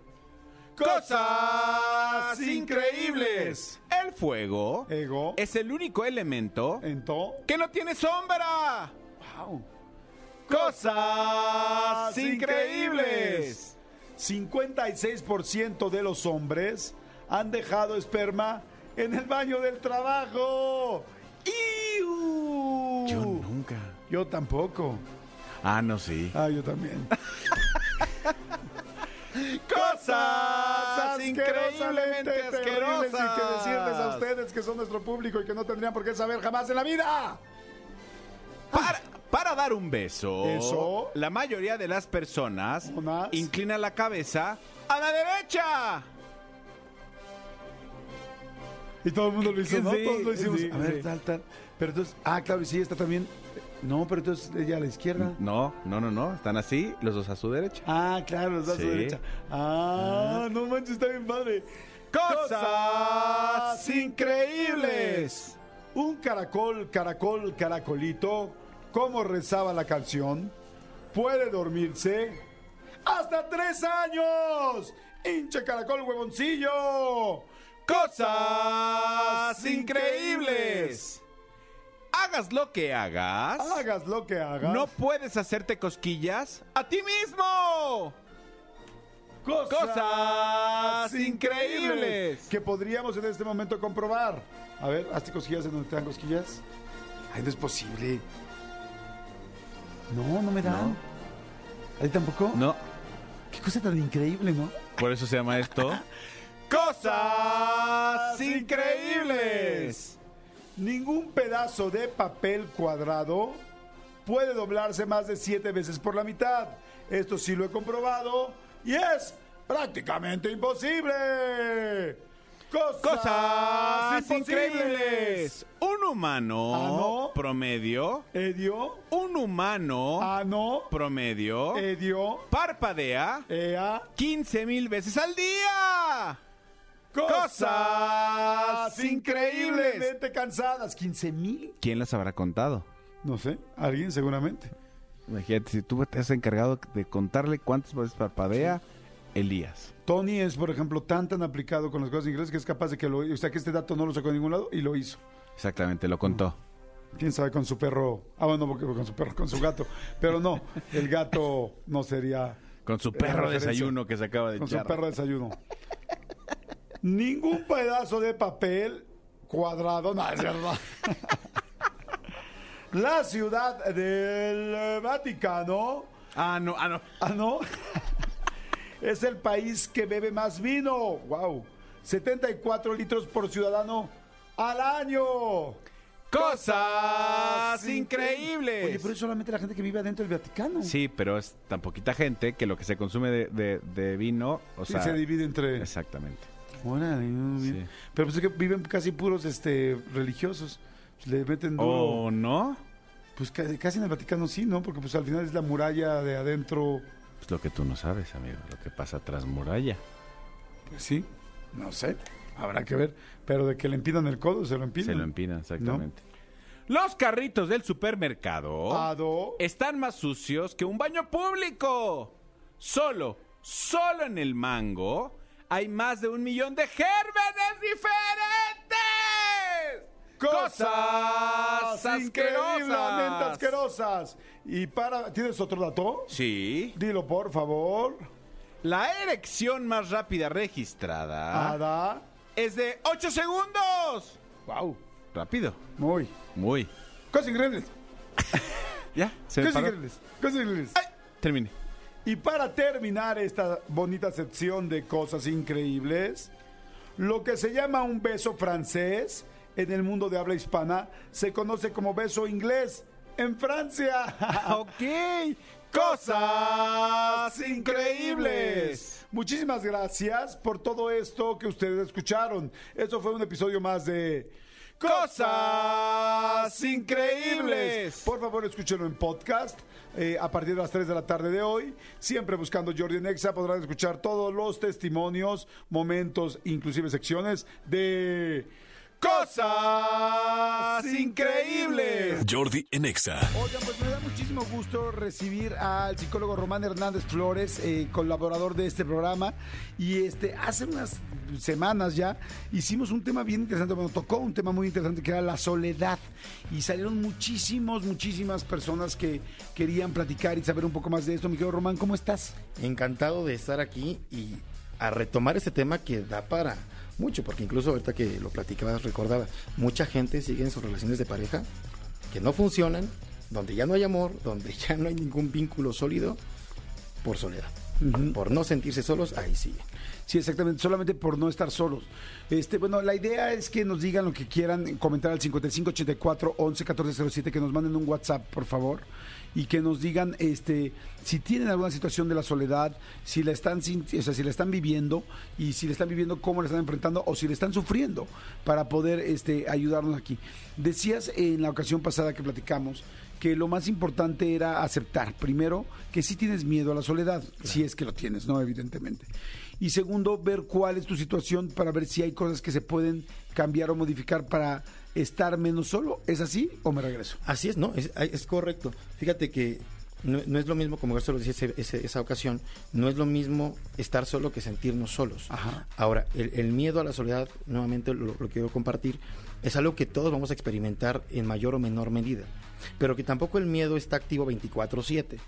Cosas increíbles. El fuego Ego. es el único elemento Ento. que no tiene sombra. Wow. Cosas increíbles. 56% de los hombres han dejado esperma en el baño del trabajo. ¡Iu! Yo nunca. Yo tampoco. Ah, no, sí. Ah, yo también. Cosas increíblemente terribles y que asquerosas. decirles a ustedes que son nuestro público y que no tendrían por qué saber jamás en la vida. Para, para dar un beso, Eso. la mayoría de las personas Unas. inclina la cabeza a la derecha. Y todo el mundo lo hizo, ¿no? Sí, Todos lo hicimos. sí, a ver, sí. tal, tal. Pero entonces, ah, claro, y sí, está también. No, pero entonces ella a la izquierda. No, no, no, no. Están así, los dos a su derecha. Ah, claro, los dos a su derecha. Ah, no manches, está bien padre. Cosas increíbles. Un caracol, caracol, caracolito, como rezaba la canción, puede dormirse hasta tres años. Hinche caracol, huevoncillo. Cosas increíbles. Hagas lo que hagas. Hagas lo que hagas. No puedes hacerte cosquillas a ti mismo. Cosas increíbles. que podríamos en este momento comprobar. A ver, hazte cosquillas en donde te dan cosquillas. Ay, no es posible. No, no me dan. ¿A ti tampoco? No, Qué cosa tan increíble, ¿no? por eso se llama esto. Cosas increíbles. Ningún pedazo de papel cuadrado puede doblarse más de siete veces por la mitad. Esto sí lo he comprobado y es prácticamente imposible. Cosas, increíbles. Un humano Ah, promedio. Edio, Un humano ano, promedio edio, parpadea ea, 15 mil veces al día. Cosas increíblemente cansadas. ¿15 mil? ¿Quién las habrá contado? No sé, alguien seguramente. Imagínate, si tú te has encargado de contarle cuántas veces parpadea, Elías. Tony es, por ejemplo, tan tan aplicado con las cosas ingleses que es capaz de que lo... O sea, que este dato no lo sacó de ningún lado y lo hizo. Exactamente, lo contó. Quién sabe con su perro... Ah, bueno, porque con su perro, con su gato. Pero no, el gato no sería... Con su perro referencia. desayuno que se acaba de Con echar. su perro de desayuno. Ningún pedazo de papel cuadrado... No, es verdad. La ciudad del Vaticano... Ah, no, ah, no. Ah, no. es el país que bebe más vino. Wow. 74 litros por ciudadano al año. Cosas increíbles. Oye, pero es solamente la gente que vive adentro del Vaticano. Sí, pero es tan poquita gente que lo que se consume de, de- de vino, o sea... se divide entre... Exactamente. Órale. Sí. Pero pues es que viven casi puros este religiosos. Pues, le meten duro. ¿O no? Pues ca- casi en el Vaticano sí, ¿no? Porque pues al final es la muralla de adentro. Pues lo que tú no sabes, amigo, lo que pasa tras muralla. Pues sí, no sé. Habrá que ver. Pero de que le empinan el codo, se lo empinan. Se lo empinan, exactamente. Los carritos del supermercado Ado. están más sucios que un baño público. Solo, solo en el mango hay más de un millón de gérmenes diferentes. Cosas asquerosas. asquerosas. Y para, ¿tienes otro dato? Sí. Dilo, por favor. La erección más rápida registrada Ada. es de 8 segundos. Wow. Rápido. Muy. Muy. Cosas increíbles. Ya, se me Cosas paró. increíbles. Cosas increíbles. Termine. Y para terminar esta bonita sección de cosas increíbles, lo que se llama un beso francés en el mundo de habla hispana se conoce como beso inglés en Francia. ok. Cosas increíbles. Muchísimas gracias por todo esto que ustedes escucharon. Eso fue un episodio más de Cosas increíbles. Por favor, escúchenlo en podcast eh, a partir de las 3 de la tarde de hoy. Siempre buscando Jordi Nexa podrán escuchar todos los testimonios, momentos, inclusive secciones de Cosas increíbles. Jordi en Exa. Oigan, pues me da muchísimo gusto recibir al psicólogo Román Hernández Flores, eh, colaborador de este programa. Y este, hace unas semanas ya hicimos un tema bien interesante, bueno, tocó un tema muy interesante que era la soledad. Y salieron muchísimos, muchísimas personas que querían platicar y saber un poco más de esto. Mi querido Román, ¿cómo estás? Encantado de estar aquí y a retomar este tema que da para mucho, porque incluso ahorita que lo platicabas recordaba, mucha gente sigue en sus relaciones de pareja que no funcionan, donde ya no hay amor, donde ya no hay ningún vínculo sólido, por soledad. Por no sentirse solos, ahí sigue. Sí, exactamente, solamente por no estar solos. Este, bueno, la idea es que nos digan lo que quieran, comentar al 5584 11 1407, que nos manden un WhatsApp, por favor, y que nos digan este si tienen alguna situación de la soledad, si la están o sea, si la están viviendo y si la están viviendo cómo la están enfrentando o si la están sufriendo para poder este ayudarnos aquí. Decías en la ocasión pasada que platicamos que lo más importante era aceptar, primero, que sí tienes miedo a la soledad, si es que lo tienes, ¿no? Evidentemente. Y segundo, ver cuál es tu situación para ver si hay cosas que se pueden cambiar o modificar para estar menos solo. ¿Es así o me regreso? Así es, no, es, es correcto. Fíjate que no, no es lo mismo, como García lo decía ese- ese- esa ocasión, no es lo mismo estar solo que sentirnos solos. Ajá. Ahora, el, el miedo a la soledad, nuevamente lo, lo quiero compartir, es algo que todos vamos a experimentar en mayor o menor medida, pero que tampoco el miedo está activo 24/7.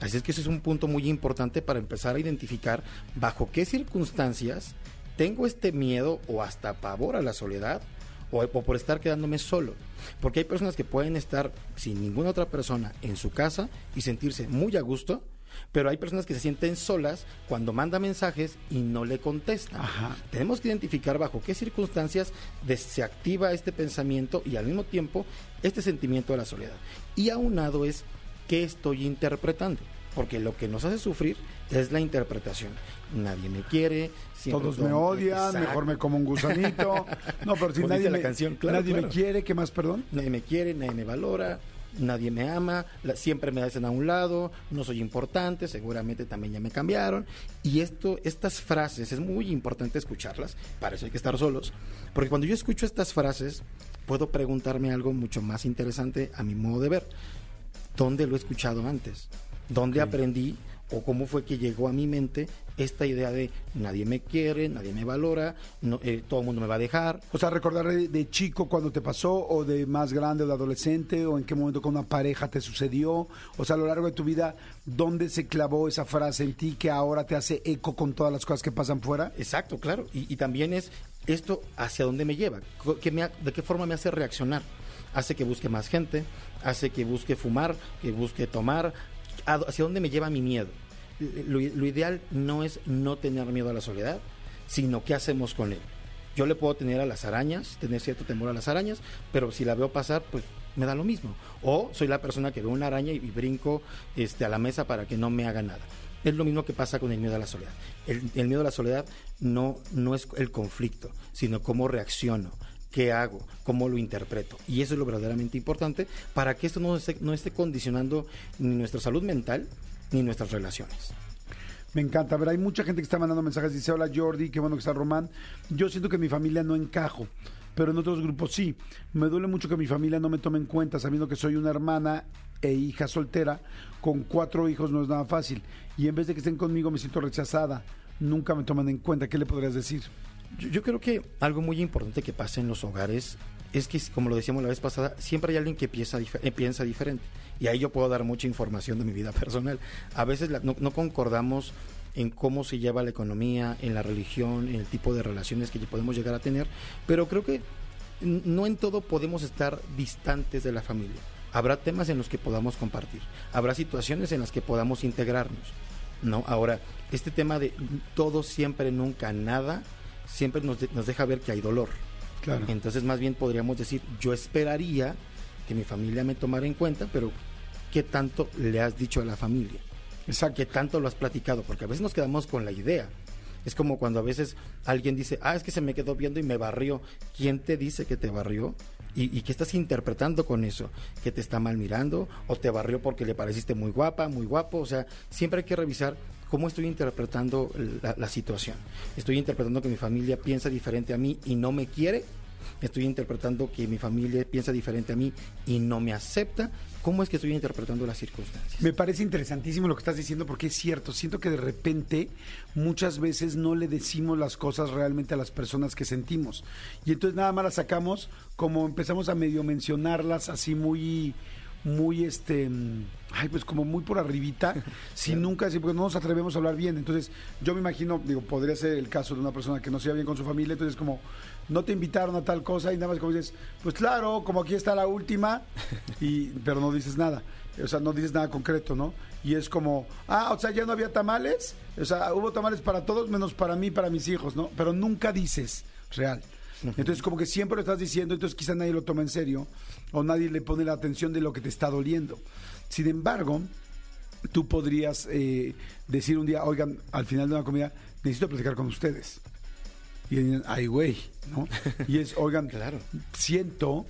Así es que ese es un punto muy importante para empezar a identificar bajo qué circunstancias tengo este miedo o hasta pavor a la soledad o, o por estar quedándome solo. Porque hay personas que pueden estar sin ninguna otra persona en su casa y sentirse muy a gusto, pero hay personas que se sienten solas cuando manda mensajes y no le contestan. Ajá. Tenemos que identificar bajo qué circunstancias se activa este pensamiento y al mismo tiempo este sentimiento de la soledad. Y aunado es qué estoy interpretando, porque lo que nos hace sufrir es la interpretación. Nadie me quiere, Todos me odian, Exacto. mejor me como un gusanito. No, pero si Como nadie, dice la me, canción, claro, nadie me quiere, ¿qué más, perdón? Nadie me quiere, nadie me valora, nadie me ama, la- siempre me hacen a un lado, no soy importante, seguramente también ya me cambiaron. Y esto, estas frases, es muy importante escucharlas, para eso hay que estar solos, porque cuando yo escucho estas frases, puedo preguntarme algo mucho más interesante a mi modo de ver. ¿Dónde lo he escuchado antes? ¿Dónde aprendí o cómo fue que llegó a mi mente esta idea de nadie me quiere, nadie me valora, no, eh, todo el mundo me va a dejar? O sea, recordar de, de chico cuando te pasó, o de más grande o de adolescente, o en qué momento con una pareja te sucedió. O sea, a lo largo de tu vida, ¿dónde se clavó esa frase en ti que ahora te hace eco con todas las cosas que pasan fuera? Exacto, claro. Y, y también es esto hacia dónde me lleva, ¿Qué me de qué forma me hace reaccionar. Hace que busque más gente, hace que busque fumar, que busque tomar, ¿A dó- hacia dónde me lleva mi miedo. Lo, ideal no es no tener miedo a la soledad, sino qué hacemos con él. Yo le puedo tener a las arañas, tener cierto temor a las arañas, pero si la veo pasar, pues me da lo mismo. O soy la persona que ve una araña y, y brinco este, a la mesa para que no me haga nada. Es lo mismo que pasa con el miedo a la soledad. El, el miedo a la soledad no, no es el conflicto, sino cómo reacciono, qué hago, cómo lo interpreto. Y eso es lo verdaderamente importante para que esto no esté, no esté condicionando ni nuestra salud mental ni nuestras relaciones. Me encanta. A ver, hay mucha gente que está mandando mensajes. Dice, hola Jordi, qué bueno que está Román. Yo siento que mi familia no encajo, pero en otros grupos sí. Me duele mucho que mi familia no me tome en cuenta, sabiendo que soy una hermana e hija soltera. Con cuatro hijos no es nada fácil. Y en vez de que estén conmigo me siento rechazada. Nunca me toman en cuenta. ¿Qué le podrías decir? Yo, creo que algo muy importante que pasa en los hogares es que, como lo decíamos la vez pasada, siempre hay alguien que piensa, eh, piensa diferente. Y ahí yo puedo dar mucha información de mi vida personal. A veces la- no, no concordamos en cómo se lleva la economía, en la religión, en el tipo de relaciones que podemos llegar a tener, pero creo que no en todo podemos estar distantes de la familia. Habrá temas en los que podamos compartir, habrá situaciones en las que podamos integrarnos. ¿no? Ahora, este tema de todo, siempre, nunca, nada, siempre nos, de- nos deja ver que hay dolor. Claro. Entonces, más bien podríamos decir, yo esperaría que mi familia me tomara en cuenta, pero ¿qué tanto le has dicho a la familia? Exacto. ¿Qué tanto lo has platicado? Porque a veces nos quedamos con la idea. Es como cuando a veces alguien dice, ah, es que se me quedó viendo y me barrió. ¿Quién te dice que te barrió? ¿Y, y qué estás interpretando con eso? ¿Que te está mal mirando? ¿O te barrió porque le pareciste muy guapa, muy guapo? O sea, siempre hay que revisar cómo estoy interpretando la, la situación. ¿Estoy interpretando que mi familia piensa diferente a mí y no me quiere? ¿Estoy interpretando que mi familia piensa diferente a mí y no me acepta? ¿Cómo es que estoy interpretando las circunstancias? Me parece interesantísimo lo que estás diciendo porque es cierto. Siento que de repente muchas veces no le decimos las cosas realmente a las personas que sentimos. Y entonces nada más las sacamos como empezamos a medio mencionarlas así muy, muy este, mm, ay, pues como muy por arribita, sin nunca decir, porque no nos atrevemos a hablar bien. Entonces yo me imagino, digo, podría ser el caso de una persona que no se bien con su familia, entonces como no te invitaron a tal cosa y nada más como dices, pues claro, como aquí está la última, y, pero no dices nada. O sea, no dices nada concreto, ¿no? Y es como, ah, o sea, ya no había tamales, o sea, hubo tamales para todos menos para mí, para mis hijos, ¿no? Pero nunca dices real. Entonces, como que siempre lo estás diciendo, entonces quizá nadie lo toma en serio o nadie le pone la atención de lo que te está doliendo. Sin embargo, tú podrías eh, decir un día, oigan, al final de una comida, necesito platicar con ustedes. Y dicen, ay, güey, ¿no? Y es, oigan, Claro. siento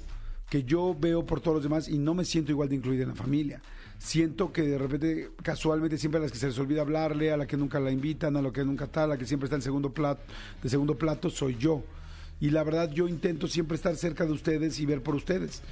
que yo veo por todos los demás y no me siento igual de incluida en la familia. Siento que de repente, casualmente, siempre a las que se les olvida hablarle, a la que nunca la invitan, a lo que nunca tal, a la que siempre está en segundo plato, de segundo plato, soy yo. Y la verdad, yo intento siempre estar cerca de ustedes y ver por ustedes.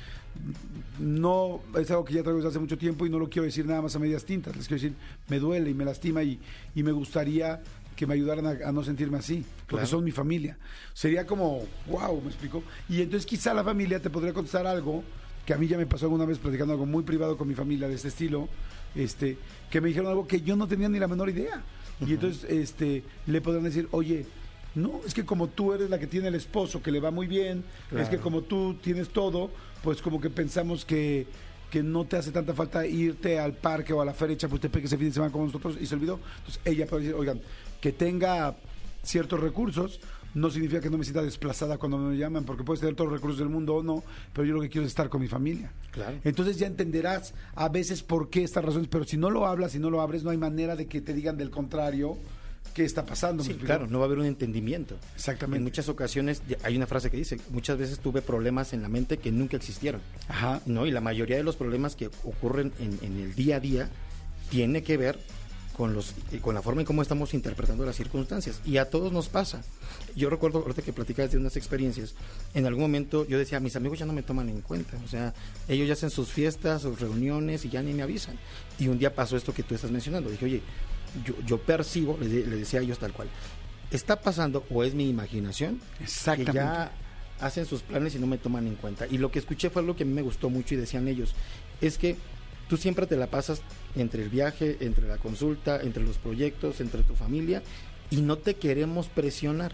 No, es algo que ya traigo desde hace mucho tiempo y no lo quiero decir nada más a medias tintas. Les quiero decir, me duele y me lastima y, y me gustaría que me ayudaran a, a no sentirme así, porque Claro. son mi familia. Sería como, wow, me explico. Y entonces quizá la familia te podría contestar algo que a mí ya me pasó alguna vez platicando algo muy privado con mi familia de este estilo, este, que me dijeron algo que yo no tenía ni la menor idea. Y entonces este, le podrían decir, oye, no, es que como tú eres la que tiene el esposo, que le va muy bien, es que como tú tienes todo, pues como que pensamos que, que no te hace tanta falta irte al parque o a la feria Chapultepec ese fin de semana con nosotros y se olvidó. Entonces ella puede decir, oigan, que tenga ciertos recursos no significa que no me sienta desplazada cuando me llaman, porque puedes tener todos los recursos del mundo o no, pero yo lo que quiero es estar con mi familia. Claro. Entonces ya entenderás a veces por qué estas razones, pero si no lo hablas, si no lo abres, no hay manera de que te digan del contrario qué está pasando. ¿me Sí, claro, no va a haber un entendimiento. Exactamente. En muchas ocasiones hay una frase que dice, muchas veces tuve problemas en la mente que nunca existieron. Ajá. ¿no? Y la mayoría de los problemas que ocurren en, en el día a día tiene que ver con los eh, con la forma en cómo estamos interpretando las circunstancias y a todos nos pasa. Yo recuerdo ahorita que platicabas de unas experiencias, en algún momento yo decía, mis amigos ya no me toman en cuenta, o sea, ellos ya hacen sus fiestas, sus reuniones y ya ni me avisan. Y un día pasó esto que tú estás mencionando, dije, oye, yo, yo percibo, le, de- le decía a ellos tal cual, está pasando o es mi imaginación Exactamente. que ya hacen sus planes y no me toman en cuenta. Y lo que escuché fue algo que a mí me gustó mucho y decían ellos, es que tú siempre te la pasas entre el viaje, entre la consulta, entre los proyectos, entre tu familia y no te queremos presionar.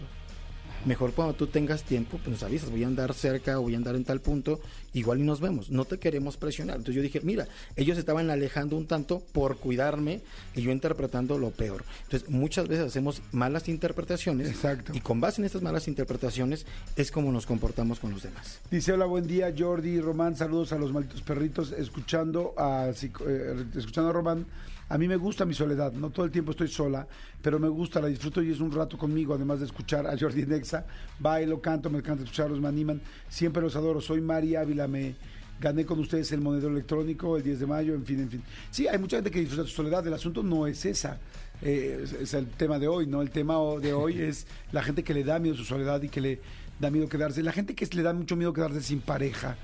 Mejor cuando tú tengas tiempo, pues nos avisas, voy a andar cerca o voy a andar en tal punto, igual y nos vemos. No te queremos presionar. Entonces yo dije, mira, ellos estaban alejando un tanto por cuidarme y yo interpretando lo peor. Entonces muchas veces hacemos malas interpretaciones Exacto. y con base en estas malas interpretaciones es como nos comportamos con los demás. Dice, hola, buen día, Jordi y Román, saludos a los malditos perritos, escuchando a, eh, escuchando a Román, a mí me gusta mi soledad, no todo el tiempo estoy sola, pero me gusta, la disfruto y es un rato conmigo, además de escuchar a Jordi Nexa, bailo, canto, me encanta escucharlos, me animan, siempre los adoro, soy Mari Ávila, me gané con ustedes el monedero electrónico el 10 de mayo, en fin, en fin. Sí, hay mucha gente que disfruta su soledad, el asunto no es esa. eh, es, es el tema de hoy, ¿no? El tema de hoy es la gente que le da miedo su soledad y que le da miedo quedarse. La gente que le da mucho miedo quedarse sin pareja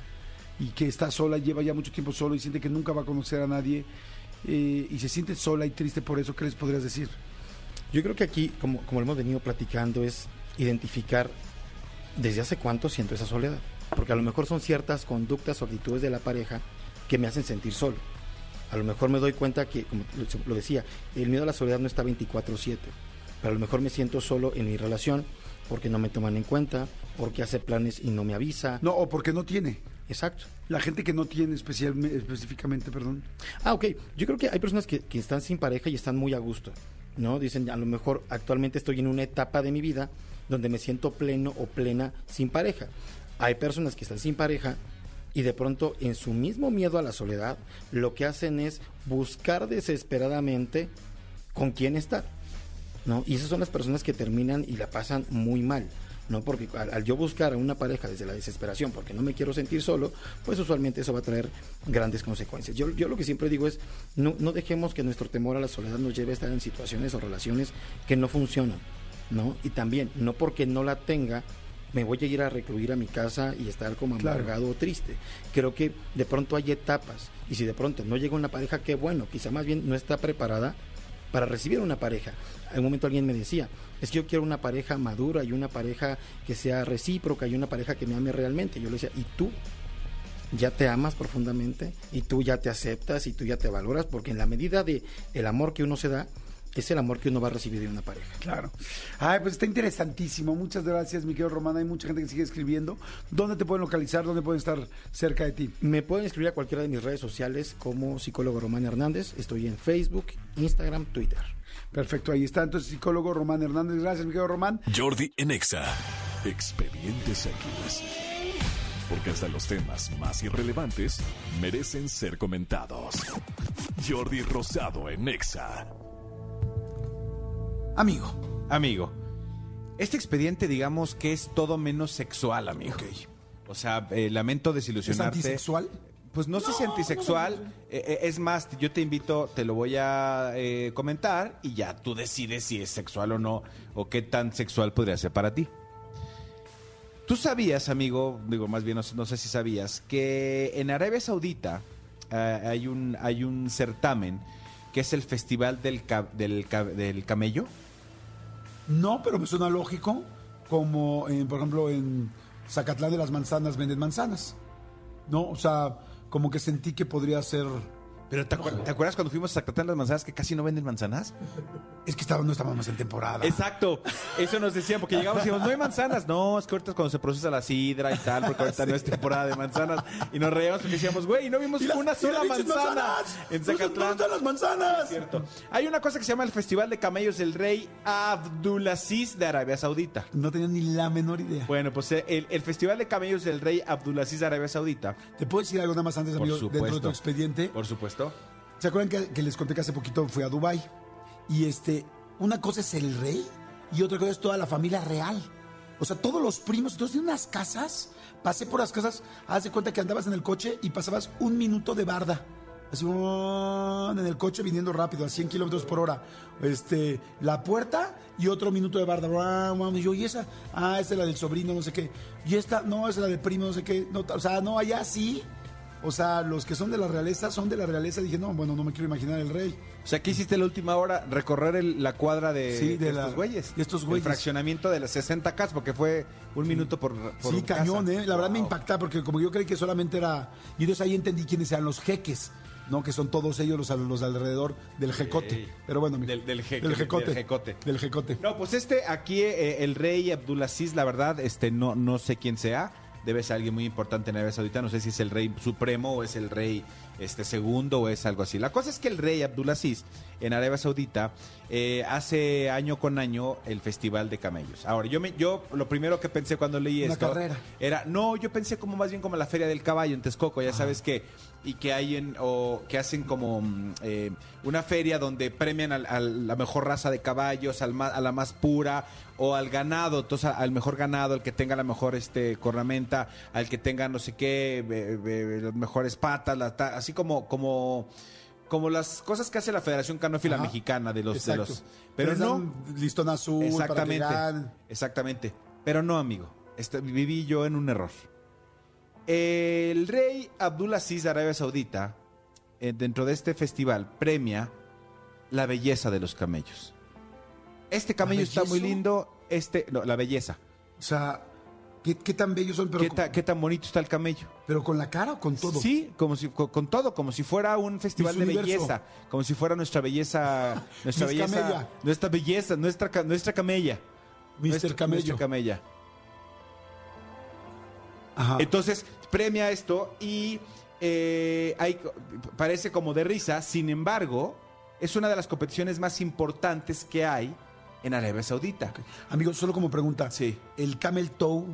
y que está sola, lleva ya mucho tiempo solo y siente que nunca va a conocer a nadie eh, y se siente sola y triste por eso, ¿qué les podrías decir? Yo creo que aquí, como, como lo hemos venido platicando, es identificar desde hace cuánto siento esa soledad. Porque a lo mejor son ciertas conductas o actitudes de la pareja que me hacen sentir solo. A lo mejor me doy cuenta que, como lo- lo decía, el miedo a la soledad no está 24/7. Pero a lo mejor me siento solo en mi relación porque no me toman en cuenta, porque hace planes y no me avisa. No, o porque no tiene. Exacto. La gente que no tiene especial, específicamente, perdón. Ah, ok. Yo creo que hay personas que, que están sin pareja y están muy a gusto, ¿no? Dicen, a lo mejor actualmente estoy en una etapa de mi vida donde me siento pleno o plena sin pareja. Hay personas que están sin pareja y de pronto en su mismo miedo a la soledad, lo que hacen es buscar desesperadamente con quién estar, ¿no? Y esas son las personas que terminan y la pasan muy mal. ¿No? Porque al, al yo buscar a una pareja desde la desesperación, porque no me quiero sentir solo, pues usualmente eso va a traer grandes consecuencias. Yo, yo lo que siempre digo es, no, no dejemos que nuestro temor a la soledad nos lleve a estar en situaciones o relaciones que no funcionan, ¿no? Y también, no porque no la tenga, me voy a ir a recluir a mi casa y estar como Claro. amargado o triste. Creo que de pronto hay etapas, y si de pronto no llega una pareja, qué bueno, quizá más bien no está preparada para recibir una pareja. En un momento alguien me decía, es que yo quiero una pareja madura y una pareja que sea recíproca y una pareja que me ame realmente. Yo le decía, ¿y tú? ¿Ya te amas profundamente? ¿Y tú ya te aceptas y tú ya te valoras? Porque en la medida de el amor que uno se da, es el amor que uno va a recibir de una pareja. Claro. Ay, pues está interesantísimo. Muchas gracias, mi querido Román. Hay mucha gente que sigue escribiendo. ¿Dónde te pueden localizar? ¿Dónde pueden estar cerca de ti? Me pueden escribir a cualquiera de mis redes sociales como psicólogo Román Hernández. Estoy en Facebook, Instagram, Twitter. Perfecto, ahí está. Entonces, psicólogo Román Hernández. Gracias, mi querido Román. Jordi en Exa. Expedientes X. Porque hasta los temas más irrelevantes merecen ser comentados. Jordi Rosado en Exa. Amigo. Amigo, este expediente digamos que es todo menos sexual, amigo. O sea, eh, lamento ¿Es desilusionarte. antisexual? Pues no sé si antisexual. eh, eh, es más, yo te invito, te lo voy a eh, comentar y ya tú decides si es sexual o no, o qué tan sexual podría ser para ti. Tú sabías, amigo, digo, más bien no, sé- no sé si sabías, que en Arabia Saudita eh, hay, un, hay un certamen que es el Festival del, ca- del, ca- del Camello. No, pero me suena lógico. Como, en, por ejemplo, en Zacatlán de las Manzanas venden manzanas. ¿No? O sea, como que sentí que podría ser. Pero ¿te, acuer- ¿te acuerdas cuando fuimos a Zacatlán de las manzanas que casi no venden manzanas? Es que estaba, no estábamos en temporada. Exacto, eso nos decían, porque llegamos y decíamos, no hay manzanas, no, es que ahorita es cuando se procesa la sidra y tal, porque ahorita no es temporada de manzanas, y nos reíamos porque decíamos, güey, no vimos una sola manzana en ¿Dónde- Zacatlán. ¿Dónde están las manzanas? Cierto. Hay una cosa que se llama el Festival de Camellos del Rey Abdulaziz de Arabia Saudita. No tenía ni la menor idea. Bueno, pues eh, el, el Festival de Camellos del Rey Abdulaziz de Arabia Saudita, ¿Te puedo decir algo nada más antes, Por amigo, dentro de supuesto. tu expediente? por supuesto. ¿Se acuerdan que, les conté que hace poquito fui a Dubai Y este, una cosa es el rey y otra cosa es toda la familia real. O sea, todos los primos, entonces tienen unas casas. Pasé por las casas, haz de cuenta que andabas en el coche y pasabas un minuto de barda. Así en el coche viniendo rápido, a 100 kilómetros por hora. Este, la puerta y otro minuto de barda. Y yo, ¿y esa? Ah, esa es la del sobrino, no sé qué. Y esta, no, esa es la del primo, no sé qué. No, o sea, no, allá sí. O sea, los que son de la realeza son de la realeza. Dije, no, bueno, no me quiero imaginar el rey. O sea, ¿qué hiciste la última hora? Recorrer el- la cuadra de, Sí, de de la- estos güeyes. de estos El güeyes. fraccionamiento de las 60 casas, porque fue un minuto por, por Sí, casa. cañón, ¿eh? La verdad me impacta porque como yo creí que solamente era... Y entonces ahí entendí quiénes eran los jeques. ¿no? Que son todos ellos los, al- los alrededor del jecote. Pero bueno, amigo. Del- del je- del jecote. del jecote. Del jecote. No, pues este aquí, eh, el rey Abdulaziz, la verdad, este no, no sé quién sea. Debe ser alguien muy importante en Arabia Saudita. No sé si es el rey supremo o es el rey este segundo o es algo así. La cosa es que el rey Abdulaziz en Arabia Saudita eh, hace año con año el festival de camellos. Ahora, yo me, yo lo primero que pensé cuando leí Una esto carrera. era, no, yo pensé como más bien como la feria del caballo en Texcoco, ya sabes que y que hay en o que hacen como mm, eh, una feria donde premian al- a la mejor raza de caballos, al ma- a la más pura o al ganado, entonces al mejor ganado, al que tenga la mejor este cornamenta, al que tenga no sé qué, be- be- las mejores patas, las ta- así como como como las cosas que hace la Federación Canófila Ajá. Mexicana de los de Exacto. los pero Les no listón azul Exactamente. para. Exactamente. Pero no, amigo. Este- viví yo en un error. El rey Abdulaziz de Arabia Saudita, eh, dentro de este festival, premia la belleza de los camellos. Este camello está muy lindo. Este, no, la belleza. O sea, ¿qué, qué tan bellos son? Pero, ¿Qué, ta- qué tan bonito está el camello? pero con la cara o con todo. Sí, como si, con, con todo, como si fuera un festival de belleza, como si fuera nuestra belleza, nuestra belleza, Camella. nuestra belleza, nuestra nuestra camella, Mr. Camello. nuestra camella. Ajá. Entonces, premia esto y eh, hay, parece como de risa, sin embargo, es una de las competiciones más importantes que hay en Arabia Saudita. Amigo, solo como pregunta. Sí. ¿El camel toe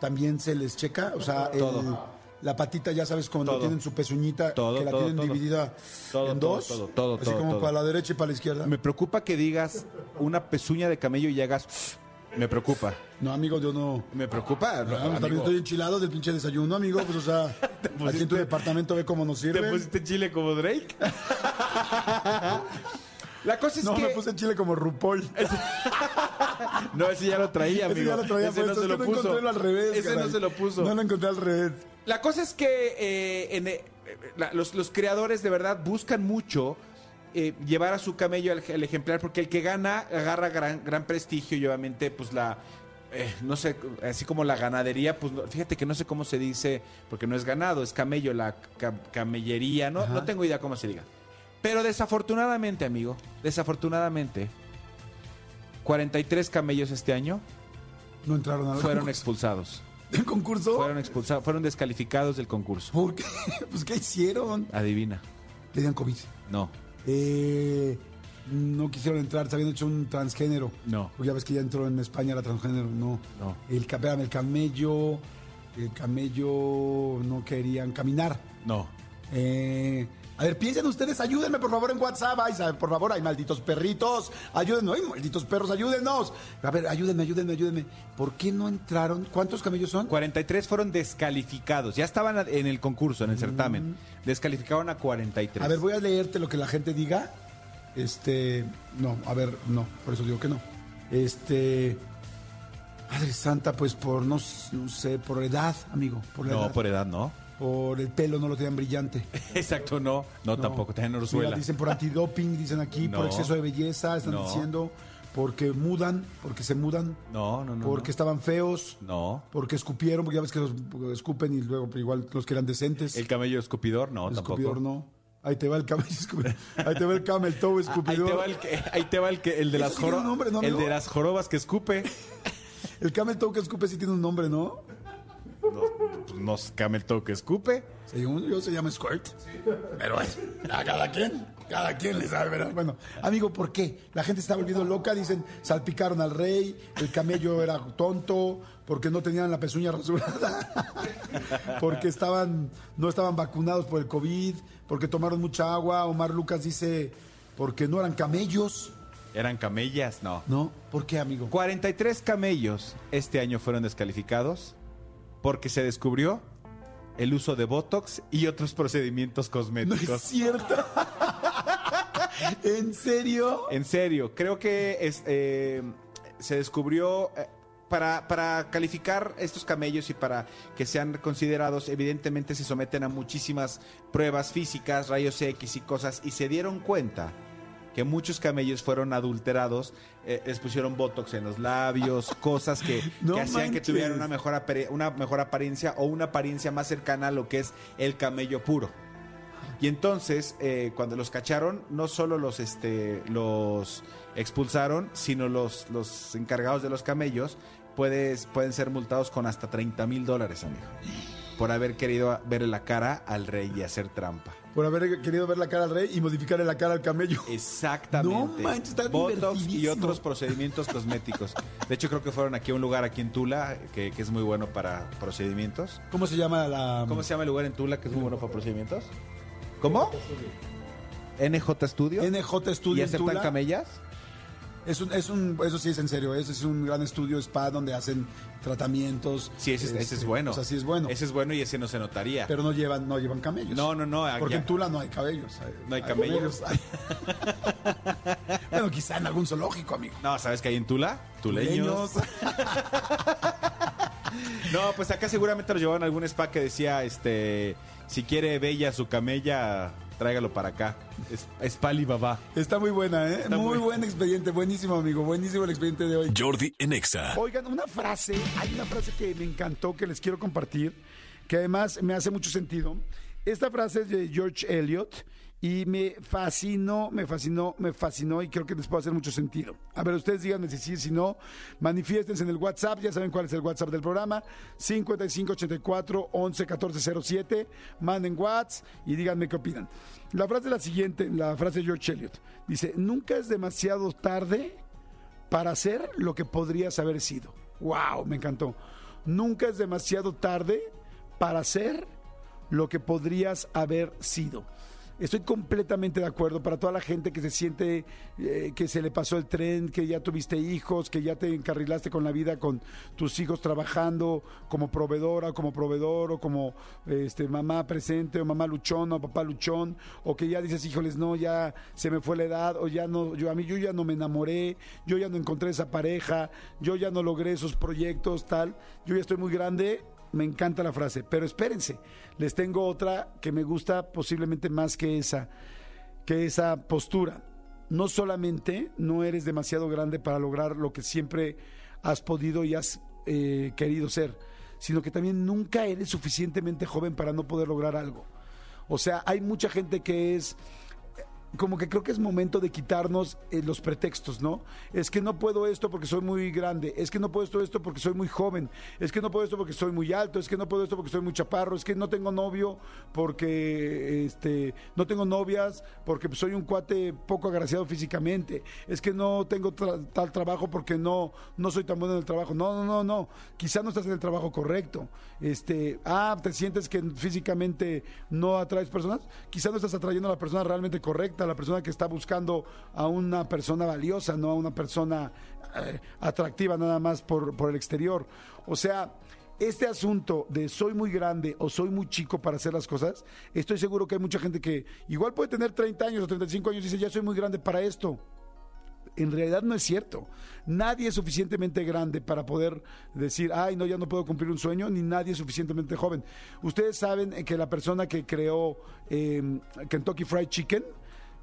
también se les checa? O sea, el- la patita, ya sabes, cuando Todo. tienen su pezuñita, Todo, que la todo, tienen dividida en dos. Así como para la derecha y para la izquierda. Me preocupa que digas una pezuña de camello y hagas... Me preocupa. No, amigo, yo no. Me preocupa. Ah, amigo. también estoy enchilado del pinche desayuno, amigo. Pues, o sea, aquí en tu departamento ve cómo nos sirve. chile como Drake? La cosa es No, que... me puse chile como RuPaul. No, ese ya lo traía, Ese amigo. ya lo traía Ese no se lo no encontré al revés. Ese caray. no se lo puso. No lo encontré al revés. La cosa es que eh, en, eh, la- los, los creadores de verdad buscan mucho eh, llevar a su camello al, al ejemplar porque el que gana agarra gran, gran prestigio y obviamente pues la... eh, no sé, así como la ganadería, pues fíjate que no sé cómo se dice, porque no es ganado, es camello, la ca- camellería, no, Ajá. no tengo idea cómo se diga. Pero desafortunadamente, amigo, desafortunadamente, 43 camellos este año No entraron al fueron concurso. expulsados. ¿Del concurso? Fueron expulsados, fueron descalificados del concurso. ¿Por qué? Pues, ¿qué hicieron? Adivina. Tenían COVID. No, Eh, no quisieron entrar, se habían hecho un transgénero. no, Pues ya ves que ya entró en España la transgénero, no. no. El, espérame, el camello, el camello no querían caminar. No. Eh, a ver, piensen ustedes, ayúdenme por favor en WhatsApp. Ay, por favor, hay malditos perritos. Ayúdenme, ay, malditos perros, ayúdennos. A ver, ayúdenme, ayúdenme, ayúdenme. ¿Por qué no entraron? ¿Cuántos camellos son? 43 fueron descalificados. Ya estaban en el concurso, en el certamen. Descalificaron a 43. Mm. A ver, voy a leerte lo que la gente diga. Este, no, a ver, no, por eso digo que no. Este, Madre Santa, pues por, no, sé, por edad, amigo, por la No, edad. por edad no. Por el pelo no lo tenían brillante. Exacto, no. No, No. tampoco. Tenían Mira, orzuela. dicen por antidoping, dicen aquí, por exceso de belleza, están No. diciendo, porque mudan, porque se mudan, No, no, no. porque no. estaban feos, No. porque escupieron, porque ya ves que los escupen y luego pero igual los que eran decentes. El camello escupidor, no, El tampoco. escupidor no. Ahí te va el camello escupidor. Ahí te va el camel toe Ah, Ahí escupidor. te va el que, ahí te va el, que, el de las jorobas. nombre, ¿no, el de las jorobas que escupe. El camel toe que escupe sí tiene un nombre, ¿no? No, no es camel que escupe. Según yo se llama Squirt. Pero es, a cada quien, cada quien le sabe, ¿verdad? Bueno, amigo, ¿por qué? La gente está volviendo loca, dicen, salpicaron al rey, el camello era tonto, porque no tenían la pezuña rasurada, porque estaban, no estaban vacunados por el COVID, porque tomaron mucha agua. Omar Lucas dice, porque no eran camellos. Eran camellas, no. ¿No? ¿Por qué, amigo? 43 camellos este año fueron descalificados porque se descubrió el uso de Botox y otros procedimientos No es cosméticos. cierto. ¿En serio? En serio, creo que es, eh, se descubrió eh, para, para calificar estos camellos y para que sean considerados, evidentemente se someten a muchísimas pruebas físicas, rayos X y cosas, y se dieron cuenta que muchos camellos fueron adulterados, eh, les pusieron botox en los labios, cosas que, No que hacían que tuvieran una mejor, una mejor apariencia o una apariencia más cercana a lo que es el camello puro. Y entonces, eh, cuando los cacharon, no solo los, este, los expulsaron, sino los, los encargados de los camellos puedes, pueden ser multados con hasta 30 mil dólares, amigo. Por haber querido verle la cara al rey y hacer trampa. Por haber querido ver la cara al rey y modificarle la cara al camello. Exactamente. No manches, está Botox y otros procedimientos cosméticos. De hecho, creo que fueron aquí a un lugar aquí en Tula, que, que es muy bueno para procedimientos. ¿Cómo se llama la...? ¿Cómo se llama el lugar en Tula que es muy bueno para procedimientos? ¿Cómo? NJ Studio. NJ ¿Y Studio en aceptan Tula. camellas? Es un, es un, eso sí es en serio, es un gran estudio spa donde hacen tratamientos. Sí, ese, es- ese este, es bueno. O sea, sí es bueno. Ese es bueno y ese no se notaría. Pero no llevan, no llevan camellos. no, no, no. Porque ya- en Tula no hay cabellos. No hay camellos. bueno, quizá en algún zoológico, amigo. No, ¿sabes que hay en Tula? Tuleños. Tuleños. No, pues acá seguramente lo llevaban a algún spa que decía, este, si quiere bella su camella, tráigalo para acá. Es, es Pali Baba. Está muy buena, ¿eh? Está muy muy- buen expediente, buenísimo, amigo. Buenísimo el expediente de hoy. Jordi en Exa. Oigan, una frase, hay una frase que me encantó, que les quiero compartir, que además me hace mucho sentido. Esta frase es de George Eliot y me fascinó, me fascinó, me fascinó y creo que les puede hacer mucho sentido. A ver, ustedes díganme si sí, si no, manifiéstense en el WhatsApp, ya saben cuál es el WhatsApp del programa, 5584 11 14 07, manden WhatsApp y díganme qué opinan. La frase es la siguiente, la frase de George Eliot, dice, nunca es demasiado tarde para hacer lo que podrías haber sido. ¡Wow! Me encantó. Nunca es demasiado tarde para hacer lo que podrías haber sido. Estoy completamente de acuerdo para toda la gente que se siente eh, que se le pasó el tren, que ya tuviste hijos, que ya te encarrilaste con la vida con tus hijos trabajando como proveedora, como proveedor o como este mamá presente o mamá luchón o papá luchón o que ya dices, "Híjoles, no, ya se me fue la edad o ya no yo a mí yo ya no me enamoré, yo ya no encontré esa pareja, yo ya no logré esos proyectos tal, yo ya estoy muy grande." Me encanta la frase, pero espérense, les tengo otra que me gusta posiblemente más que esa, que esa postura. No solamente no eres demasiado grande para lograr lo que siempre has podido y has eh, querido ser, sino que también nunca eres suficientemente joven para no poder lograr algo. O sea, hay mucha gente que es como que creo que es momento de quitarnos eh, los pretextos, ¿no? Es que no puedo esto porque soy muy grande, es que no puedo esto, porque soy muy joven, es que no puedo esto porque soy muy alto, es que no puedo esto porque soy muy chaparro, es que no tengo novio porque este no tengo novias porque soy un cuate poco agraciado físicamente, es que no tengo tal trabajo porque no no soy tan bueno en el trabajo. No, no, no, no. Quizá no estás en el trabajo correcto. Este, ah, te sientes que físicamente no atraes personas, quizá no estás atrayendo a la persona realmente correcta, a la persona que está buscando a una persona valiosa, no a una persona eh, atractiva nada más por, por el exterior. O sea, este asunto de soy muy grande o soy muy chico para hacer las cosas, estoy seguro que hay mucha gente que igual puede tener 30 años o 35 años y dice, ya soy muy grande para esto en realidad no es cierto. Nadie es suficientemente grande para poder decir, ay, no, ya no puedo cumplir un sueño, ni nadie es suficientemente joven. Ustedes saben que la persona que creó eh, Kentucky Fried Chicken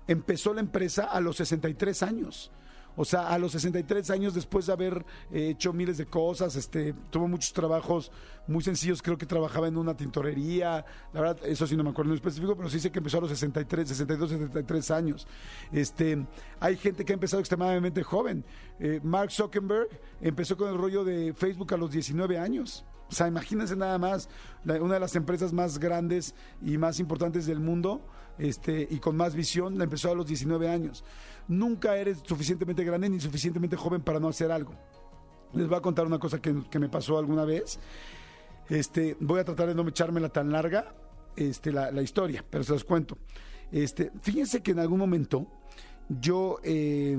empezó la empresa a los 63 años. O sea, a los 63 años, después de haber eh, hecho miles de cosas, este, tuvo muchos trabajos muy sencillos. Creo que trabajaba en una tintorería. La verdad, eso sí no me acuerdo en específico, pero sí sé que empezó a los 63, 62, 63 años. Este, hay gente que ha empezado extremadamente joven. Eh, Mark Zuckerberg empezó con el rollo de Facebook a los 19 años. O sea, imagínense nada más, una de las empresas más grandes y más importantes del mundo, este, y con más visión, la empezó a los 19 años. Nunca eres suficientemente grande ni suficientemente joven para no hacer algo. Les voy a contar una cosa que, que me pasó alguna vez. Este, voy a tratar de no echármela tan larga, este, la, la historia, pero se los cuento. Este, fíjense que en algún momento yo eh,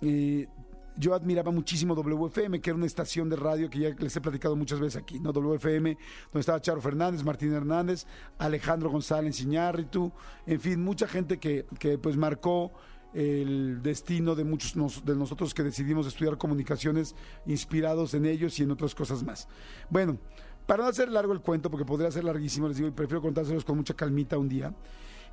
eh, yo admiraba muchísimo WFM, que era una estación de radio que ya les he platicado muchas veces aquí, ¿no? WFM, donde estaba Charo Fernández, Martín Hernández, Alejandro González Iñárritu, en fin, mucha gente que, que pues marcó el destino de muchos de nosotros que decidimos estudiar comunicaciones inspirados en ellos y en otras cosas más. Bueno, para no hacer largo el cuento, porque podría ser larguísimo, les digo, y prefiero contárselos con mucha calmita un día.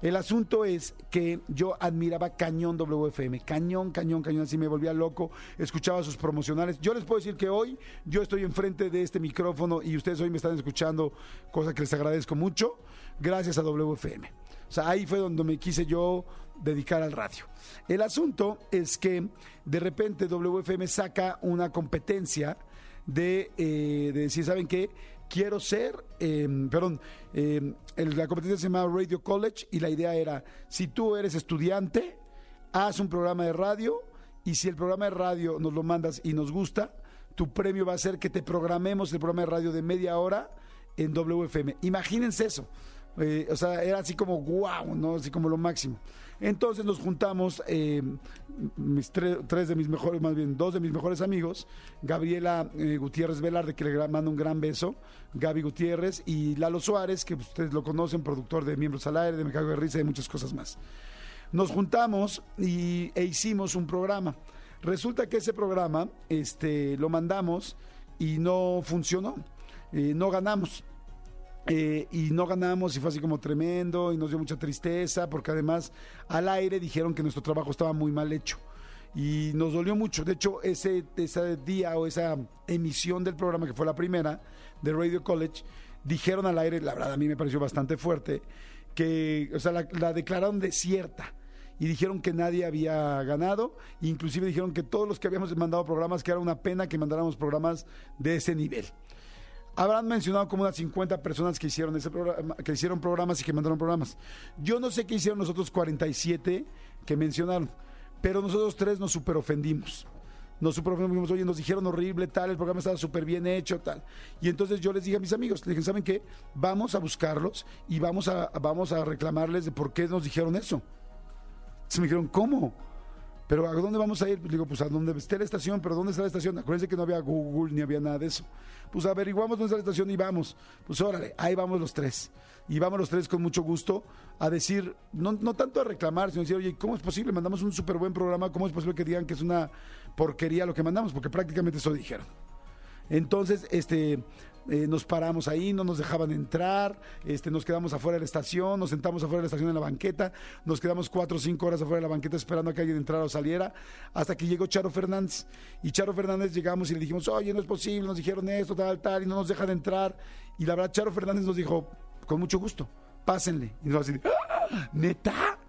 El asunto es que yo admiraba cañón WFM, cañón, cañón, cañón, así me volvía loco, escuchaba sus promocionales. Yo les puedo decir que hoy yo estoy enfrente de este micrófono y ustedes hoy me están escuchando, cosa que les agradezco mucho, gracias a WFM. O sea, ahí fue donde me quise yo dedicar al radio. El asunto es que de repente WFM saca una competencia de, eh, de decir, ¿saben qué? Quiero ser, eh, perdón, eh, el- la competencia se llamaba Radio College y la idea era, si tú eres estudiante, haz un programa de radio y si el programa de radio nos lo mandas y nos gusta, tu premio va a ser que te programemos el programa de radio de media hora en WFM. Imagínense eso. Eh, o sea, era así como wow, ¿no? Así como lo máximo. Entonces nos juntamos, eh, mis tre- tres de mis mejores, más bien dos de mis mejores amigos, Gabriela eh, Gutiérrez Velarde, que le mando un gran beso, Gaby Gutiérrez y Lalo Suárez, que ustedes lo conocen, productor de Miembros al Aire, de Me Cago de Risa y muchas cosas más nos juntamos y, e hicimos un programa. Resulta que ese programa este, lo mandamos y no funcionó, Eh, no ganamos. Eh, y no ganamos y fue así como tremendo y nos dio mucha tristeza porque además al aire dijeron que nuestro trabajo estaba muy mal hecho y nos dolió mucho. De hecho, ese, ese día o esa emisión del programa, que fue la primera de Radio College, dijeron al aire, la verdad a mí me pareció bastante fuerte, que, o sea, la, la declararon desierta y dijeron que nadie había ganado, inclusive dijeron que todos los que habíamos mandado programas, que era una pena que mandáramos programas de ese nivel. Habrán mencionado como unas 50 personas que hicieron ese programa, que hicieron programas y que mandaron programas. Yo no sé qué hicieron los otros 47 que mencionaron, pero nosotros tres nos super ofendimos. Nos super ofendimos, oye, nos dijeron horrible, tal, el programa estaba súper bien hecho, tal. Y entonces yo les dije a mis amigos, les dije, ¿saben qué? Vamos a buscarlos y vamos a, vamos a reclamarles de por qué nos dijeron eso. Entonces me dijeron, ¿cómo? Pero ¿a dónde vamos a ir? Digo, pues a donde esté la estación, pero ¿dónde está la estación? Acuérdense que no había Google ni había nada de eso. Pues averiguamos dónde está la estación y vamos. Pues órale, ahí vamos los tres. Y vamos los tres con mucho gusto a decir, no, no tanto a reclamar, sino decir, oye, ¿cómo es posible? Mandamos un súper buen programa, ¿cómo es posible que digan que es una porquería lo que mandamos? Porque prácticamente eso dijeron. Entonces, este, eh, nos paramos ahí, no nos dejaban entrar, este, nos quedamos afuera de la estación, nos sentamos afuera de la estación en la banqueta, nos quedamos cuatro o cinco horas afuera de la banqueta esperando a que alguien entrara o saliera, hasta que llegó Charo Fernández. Y Charo Fernández llegamos y le dijimos, oye, no es posible, nos dijeron esto, tal, tal, y no nos dejan entrar. Y la verdad, Charo Fernández nos dijo, con mucho gusto, pásenle. Y nosotros así, "¡Ah! ¿neta?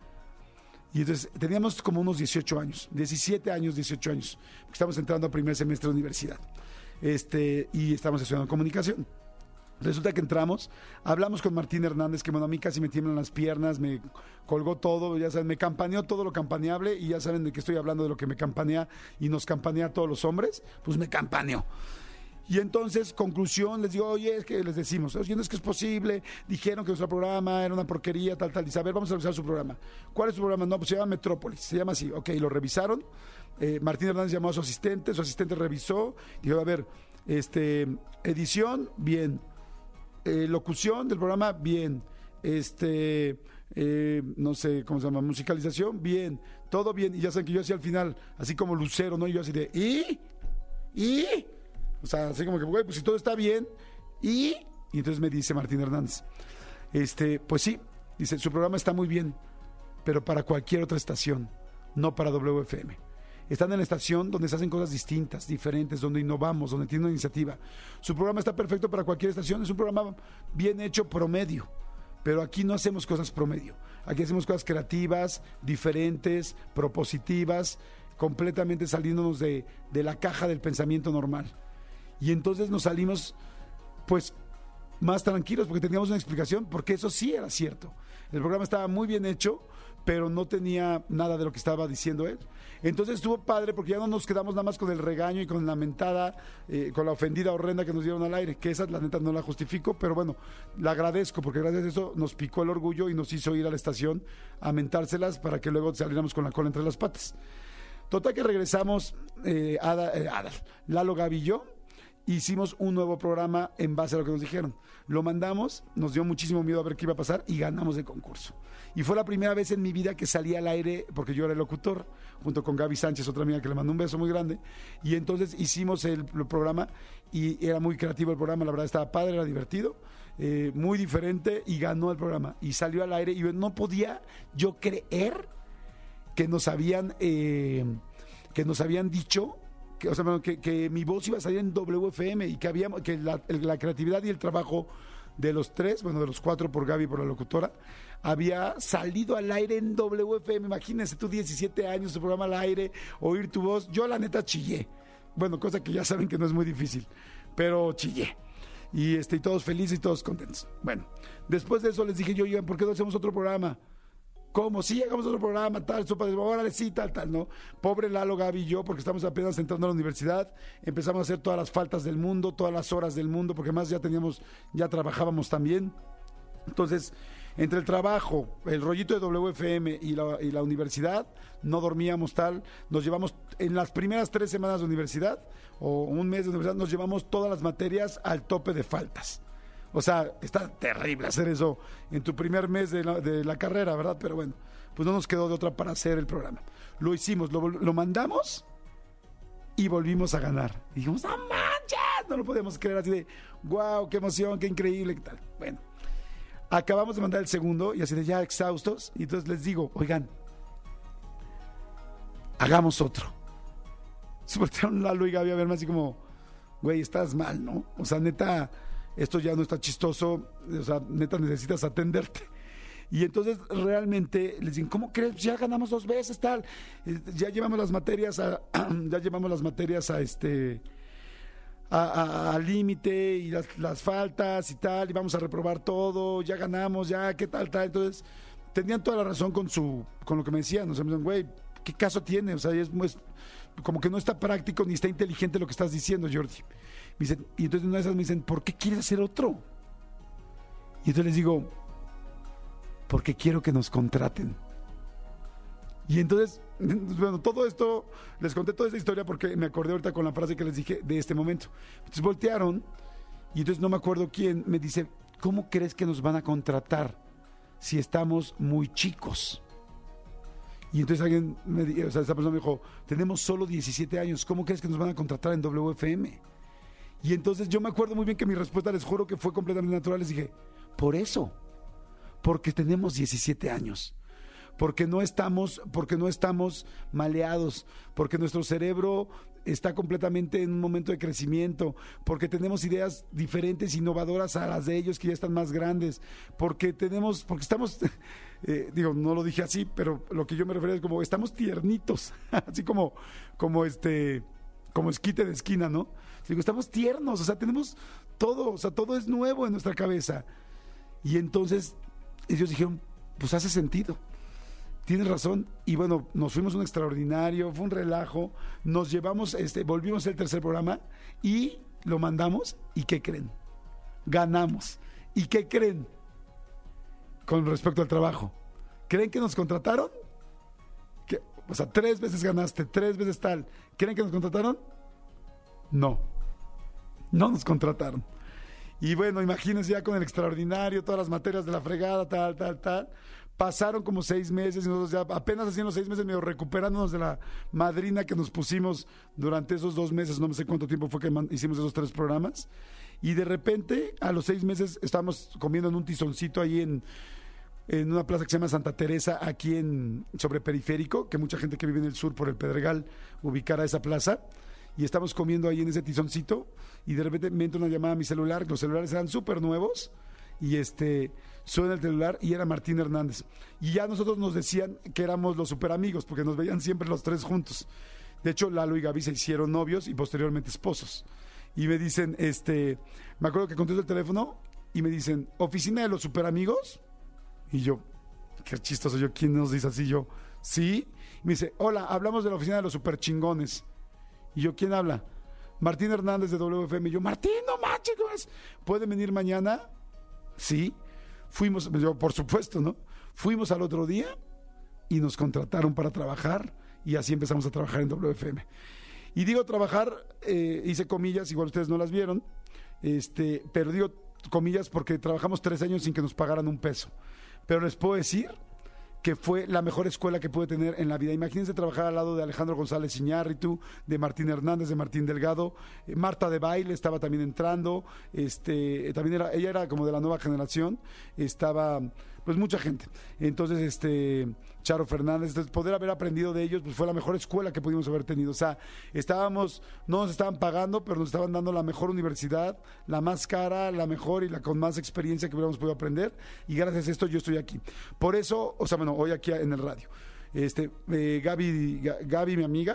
Y entonces teníamos como unos 18 años, 17 años, 18 años, porque estamos entrando a primer semestre de universidad. Este, y estamos estudiando comunicación. Resulta que entramos, hablamos con Martín Hernández, que bueno, a mí casi me tiemblan las piernas, me colgó todo, ya saben, me campaneó todo lo campaneable y ya saben de qué estoy hablando, de lo que me campanea y nos campanea a todos los hombres, pues me campaneó. Y entonces, conclusión, les digo, oye, es que les decimos, oye, no es que es posible, dijeron que nuestro programa era una porquería, tal, tal. Dice, a vamos a revisar su programa. ¿Cuál es su programa? No, pues se llama Metrópolis, se llama así. Ok, lo revisaron. Eh, Martín Hernández llamó a su asistente, su asistente revisó, dijo, a ver, este, edición, bien. Eh, locución del programa, bien. Este, eh, no sé cómo se llama, musicalización, bien. Todo bien. Y ya saben que yo hacía al final, así como lucero, ¿no? Y yo así de, ¿y? ¿Y? O sea, así como que, güey, pues si todo está bien, ¿y? Y entonces me dice Martín Hernández, este, pues sí, dice, su programa está muy bien, pero para cualquier otra estación, no para WFM. Están en la estación donde se hacen cosas distintas, diferentes, donde innovamos, donde tiene una iniciativa. Su programa está perfecto para cualquier estación, es un programa bien hecho, promedio. Pero aquí no hacemos cosas promedio. Aquí hacemos cosas creativas, diferentes, propositivas, completamente saliéndonos de, de la caja del pensamiento normal. Y entonces nos salimos, pues, más tranquilos porque teníamos una explicación, porque eso sí era cierto. El programa estaba muy bien hecho, pero no tenía nada de lo que estaba diciendo él. Entonces estuvo padre porque ya no nos quedamos nada más con el regaño y con la mentada, eh, con la ofendida horrenda que nos dieron al aire, que esa la neta no la justifico, pero bueno, la agradezco porque gracias a eso nos picó el orgullo y nos hizo ir a la estación a mentárselas para que luego saliéramos con la cola entre las patas. Total que regresamos, eh, Ada, eh, Ada, Lalo yo, hicimos un nuevo programa en base a lo que nos dijeron. Lo mandamos, nos dio muchísimo miedo a ver qué iba a pasar y ganamos el concurso. Y fue la primera vez en mi vida que salí al aire, porque yo era el locutor, junto con Gaby Sánchez, otra amiga que le mandó un beso muy grande. Y entonces hicimos el, programa y era muy creativo el programa, la verdad estaba padre, era divertido. eh, muy diferente y ganó el programa y salió al aire y yo no podía yo creer que nos habían eh, que nos habían dicho que, o sea, que, que mi voz iba a salir en WFM y que había que la, creatividad y el trabajo de los tres, bueno, de los cuatro por Gaby y por la locutora, había salido al aire en WFM. Imagínense tú, 17 años, tu programa al aire, oír tu voz. Yo, la neta, chillé. Bueno, cosa que ya saben que no es muy difícil, pero chillé. Y, este, y todos felices y todos contentos. Bueno, después de eso les dije yo, oigan, ¿por qué no hacemos otro programa? ¿Cómo? Sí, hagamos otro programa, tal, sopa de órale, sí, tal, tal, ¿no? Pobre Lalo, Gaby y yo, porque estamos apenas entrando a la universidad, empezamos a hacer todas las faltas del mundo, todas las horas del mundo, porque más ya teníamos, ya trabajábamos también. Entonces, entre el trabajo, el rollito de WFM y la, y la universidad, no dormíamos tal, nos llevamos, en las primeras tres semanas de universidad, o un mes de universidad, nos llevamos todas las materias al tope de faltas. O sea, está terrible hacer eso en tu primer mes de la, carrera, ¿verdad? Pero bueno, pues no nos quedó de otra para hacer el programa. Lo hicimos, lo mandamos y volvimos a ganar. Y dijimos, ¡no manches! No lo podíamos creer así de, wow, qué emoción, qué increíble, qué tal. Bueno, acabamos de mandar el segundo y así de ya exhaustos. Y entonces les digo, oigan, hagamos otro. Se voltearon Lalo y Gaby a verme así como, güey, estás mal, ¿no? O sea, neta, esto ya no está chistoso, o sea, neta necesitas atenderte. Y entonces realmente les dicen, ¿cómo crees? Ya ganamos dos veces, tal. Eh, Ya llevamos las materias a, ya llevamos las materias a este al límite y las, las faltas y tal, y vamos a reprobar todo, ya ganamos, ya, qué tal, tal. Entonces, tenían toda la razón con su, con lo que me decían. O sea, me decían, güey, ¿qué caso tiene? O sea, es, es como que no está práctico ni está inteligente lo que estás diciendo, Jordi. Dicen, y entonces una de esas me dicen, ¿por qué quieres hacer otro? Y entonces les digo, porque quiero que nos contraten. Y entonces, bueno, todo esto, les conté toda esta historia porque me acordé ahorita con la frase que les dije de este momento. Entonces voltearon y entonces no me acuerdo quién me dice, ¿cómo crees que nos van a contratar si estamos muy chicos? Y entonces alguien, me, o sea, esa persona me dijo, tenemos solo 17 años, ¿cómo crees que nos van a contratar en WFM? Y entonces yo me acuerdo muy bien que mi respuesta, les juro que fue completamente natural, les dije, por eso, porque tenemos 17 años porque no estamos, porque no estamos maleados, porque nuestro cerebro está completamente en un momento de crecimiento, porque tenemos ideas diferentes, innovadoras a las de ellos que ya están más grandes, porque tenemos, porque estamos, eh, digo, no lo dije así, pero lo que yo me refiero es como estamos tiernitos, así como, como este, como esquite de esquina, ¿no? Digo, estamos tiernos, o sea, tenemos todo, o sea, todo es nuevo en nuestra cabeza. Y entonces ellos dijeron, pues hace sentido. Tienes razón. Y bueno, nos fuimos un extraordinario, fue un relajo. Nos llevamos, este, volvimos el tercer programa y lo mandamos. ¿Y qué creen? Ganamos. ¿Y qué creen? Con respecto al trabajo. ¿Creen que nos contrataron? O sea, tres veces ganaste, tres veces tal. ¿Creen que nos contrataron? No. No nos contrataron. Y bueno, imagínense ya con el extraordinario, todas las materias de la fregada, tal, tal, tal. Pasaron como seis meses y nosotros ya apenas haciendo seis meses medio recuperándonos de la madrina que nos pusimos durante esos dos meses, no sé cuánto tiempo fue que hicimos esos tres programas. Y de repente, a los seis meses, estábamos comiendo en un tizoncito ahí en, en una plaza que se llama Santa Teresa, aquí en sobre Periférico, que mucha gente que vive en el sur por el Pedregal ubicará esa plaza. Y estamos comiendo ahí en ese tizoncito y de repente me entra una llamada a mi celular, los celulares eran súper nuevos y este suena el celular y era Martín Hernández. Y ya nosotros nos decían que éramos los super amigos porque nos veían siempre los tres juntos. De hecho, Lalo y Gaby se hicieron novios y posteriormente esposos. Y me dicen, este, me acuerdo que contesto el teléfono y me dicen, oficina de los super amigos. Y yo, qué chistoso yo, ¿quién nos dice así? Yo, sí. Y me dice, hola, hablamos de la oficina de los super chingones. Y yo, ¿quién habla? Martín Hernández de WFM. Y yo, Martín, no manches, ¿cómo es? ¿pueden venir mañana? Sí. Fuimos, yo, por supuesto, ¿no? Fuimos al otro día y nos contrataron para trabajar y así empezamos a trabajar en WFM. Y digo trabajar, eh, hice comillas, igual ustedes no las vieron, este, pero digo comillas porque trabajamos tres años sin que nos pagaran un peso. Pero les puedo decir que fue la mejor escuela que pude tener en la vida. Imagínense trabajar al lado de Alejandro González Iñárritu, de Martín Hernández, de Martín Delgado, eh, Marta de Baile estaba también entrando, este, también era, ella era como de la nueva generación, estaba pues mucha gente. Entonces, este, Charo Fernández, poder haber aprendido de ellos, pues fue la mejor escuela que pudimos haber tenido. O sea, estábamos, no nos estaban pagando, pero nos estaban dando la mejor universidad, la más cara, la mejor y la con más experiencia que hubiéramos podido aprender. Y gracias a esto yo estoy aquí. Por eso, o sea, bueno, hoy aquí en el radio. Este, eh, Gaby, Ga- Gaby, mi amiga,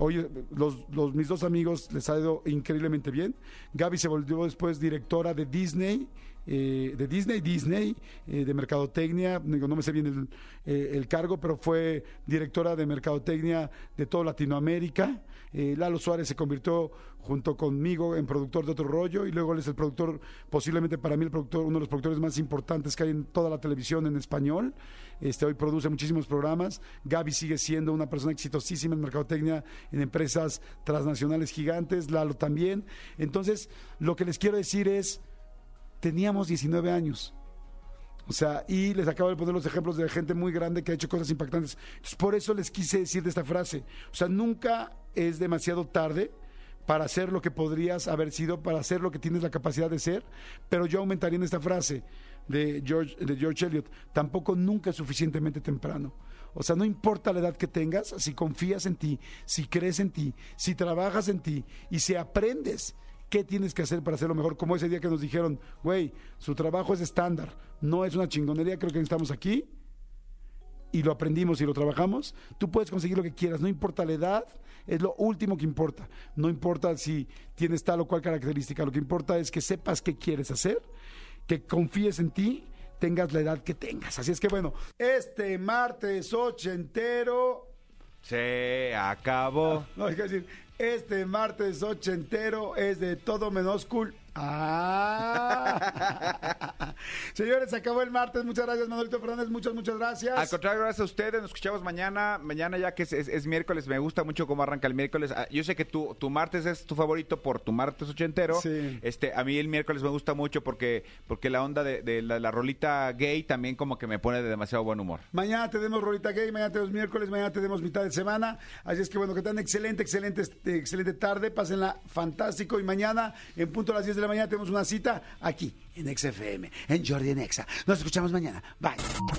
Oye, los, los- mis dos amigos les ha ido increíblemente bien. Gaby se volvió después directora de Disney, eh, de Disney, Disney, eh, de Mercadotecnia. No me sé bien el, eh, el cargo, pero fue directora de Mercadotecnia de toda Latinoamérica. Lalo Suárez se convirtió junto conmigo en productor de otro rollo y luego él es el productor, posiblemente para mí el productor, uno de los productores más importantes que hay en toda la televisión en español. Este, hoy produce muchísimos programas. Gaby sigue siendo una persona exitosísima en mercadotecnia, en empresas transnacionales gigantes, Lalo también. Entonces, lo que les quiero decir es, teníamos 19 años. O sea, y les acabo de poner los ejemplos de gente muy grande que ha hecho cosas impactantes. Entonces, por eso les quise decir de esta frase. O sea, nunca es demasiado tarde para hacer lo que podrías haber sido, para hacer lo que tienes la capacidad de ser, pero yo aumentaría en esta frase de George, de George Eliot, tampoco nunca es suficientemente temprano. O sea, no importa la edad que tengas, si confías en ti, si crees en ti, si trabajas en ti y si aprendes qué tienes que hacer para hacerlo mejor, como ese día que nos dijeron, güey, su trabajo es estándar, no es una chingonería, creo que estamos aquí y lo aprendimos y lo trabajamos, tú puedes conseguir lo que quieras, no importa la edad, es lo último que importa. No importa si tienes tal o cual característica, lo que importa es que sepas qué quieres hacer, que confíes en ti, tengas la edad que tengas. Así es que bueno, este martes ochentero, Se acabó. no hay que decir, este martes ochentero es de todo menos cool. Ah. Señores, se acabó el martes. Muchas gracias, Manolito Fernández. Muchas, muchas gracias. Al contrario, gracias a ustedes. Nos escuchamos mañana. Mañana ya que es, es- es miércoles. Me gusta mucho cómo arranca el miércoles. Ah, Yo sé que tu, tu martes es tu favorito por tu martes ochentero. Sí. Este, a mí el miércoles me gusta mucho porque, porque la onda de, de la, la rolita gay también como que me pone de demasiado buen humor. Mañana tenemos Rolita Gay, mañana tenemos miércoles, mañana tenemos mitad de semana. Así es que bueno, que tengan excelente, excelente, este, excelente tarde. Pásenla fantástico. Y mañana, en punto a las 10 de la mañana tenemos una cita aquí en XFM, en Jordi en Exa. Nos escuchamos mañana. Bye.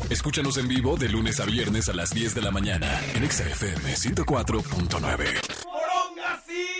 Escúchanos en vivo de lunes a viernes a las 10 de la mañana en XFM 104.9. ¡Poronga, sí!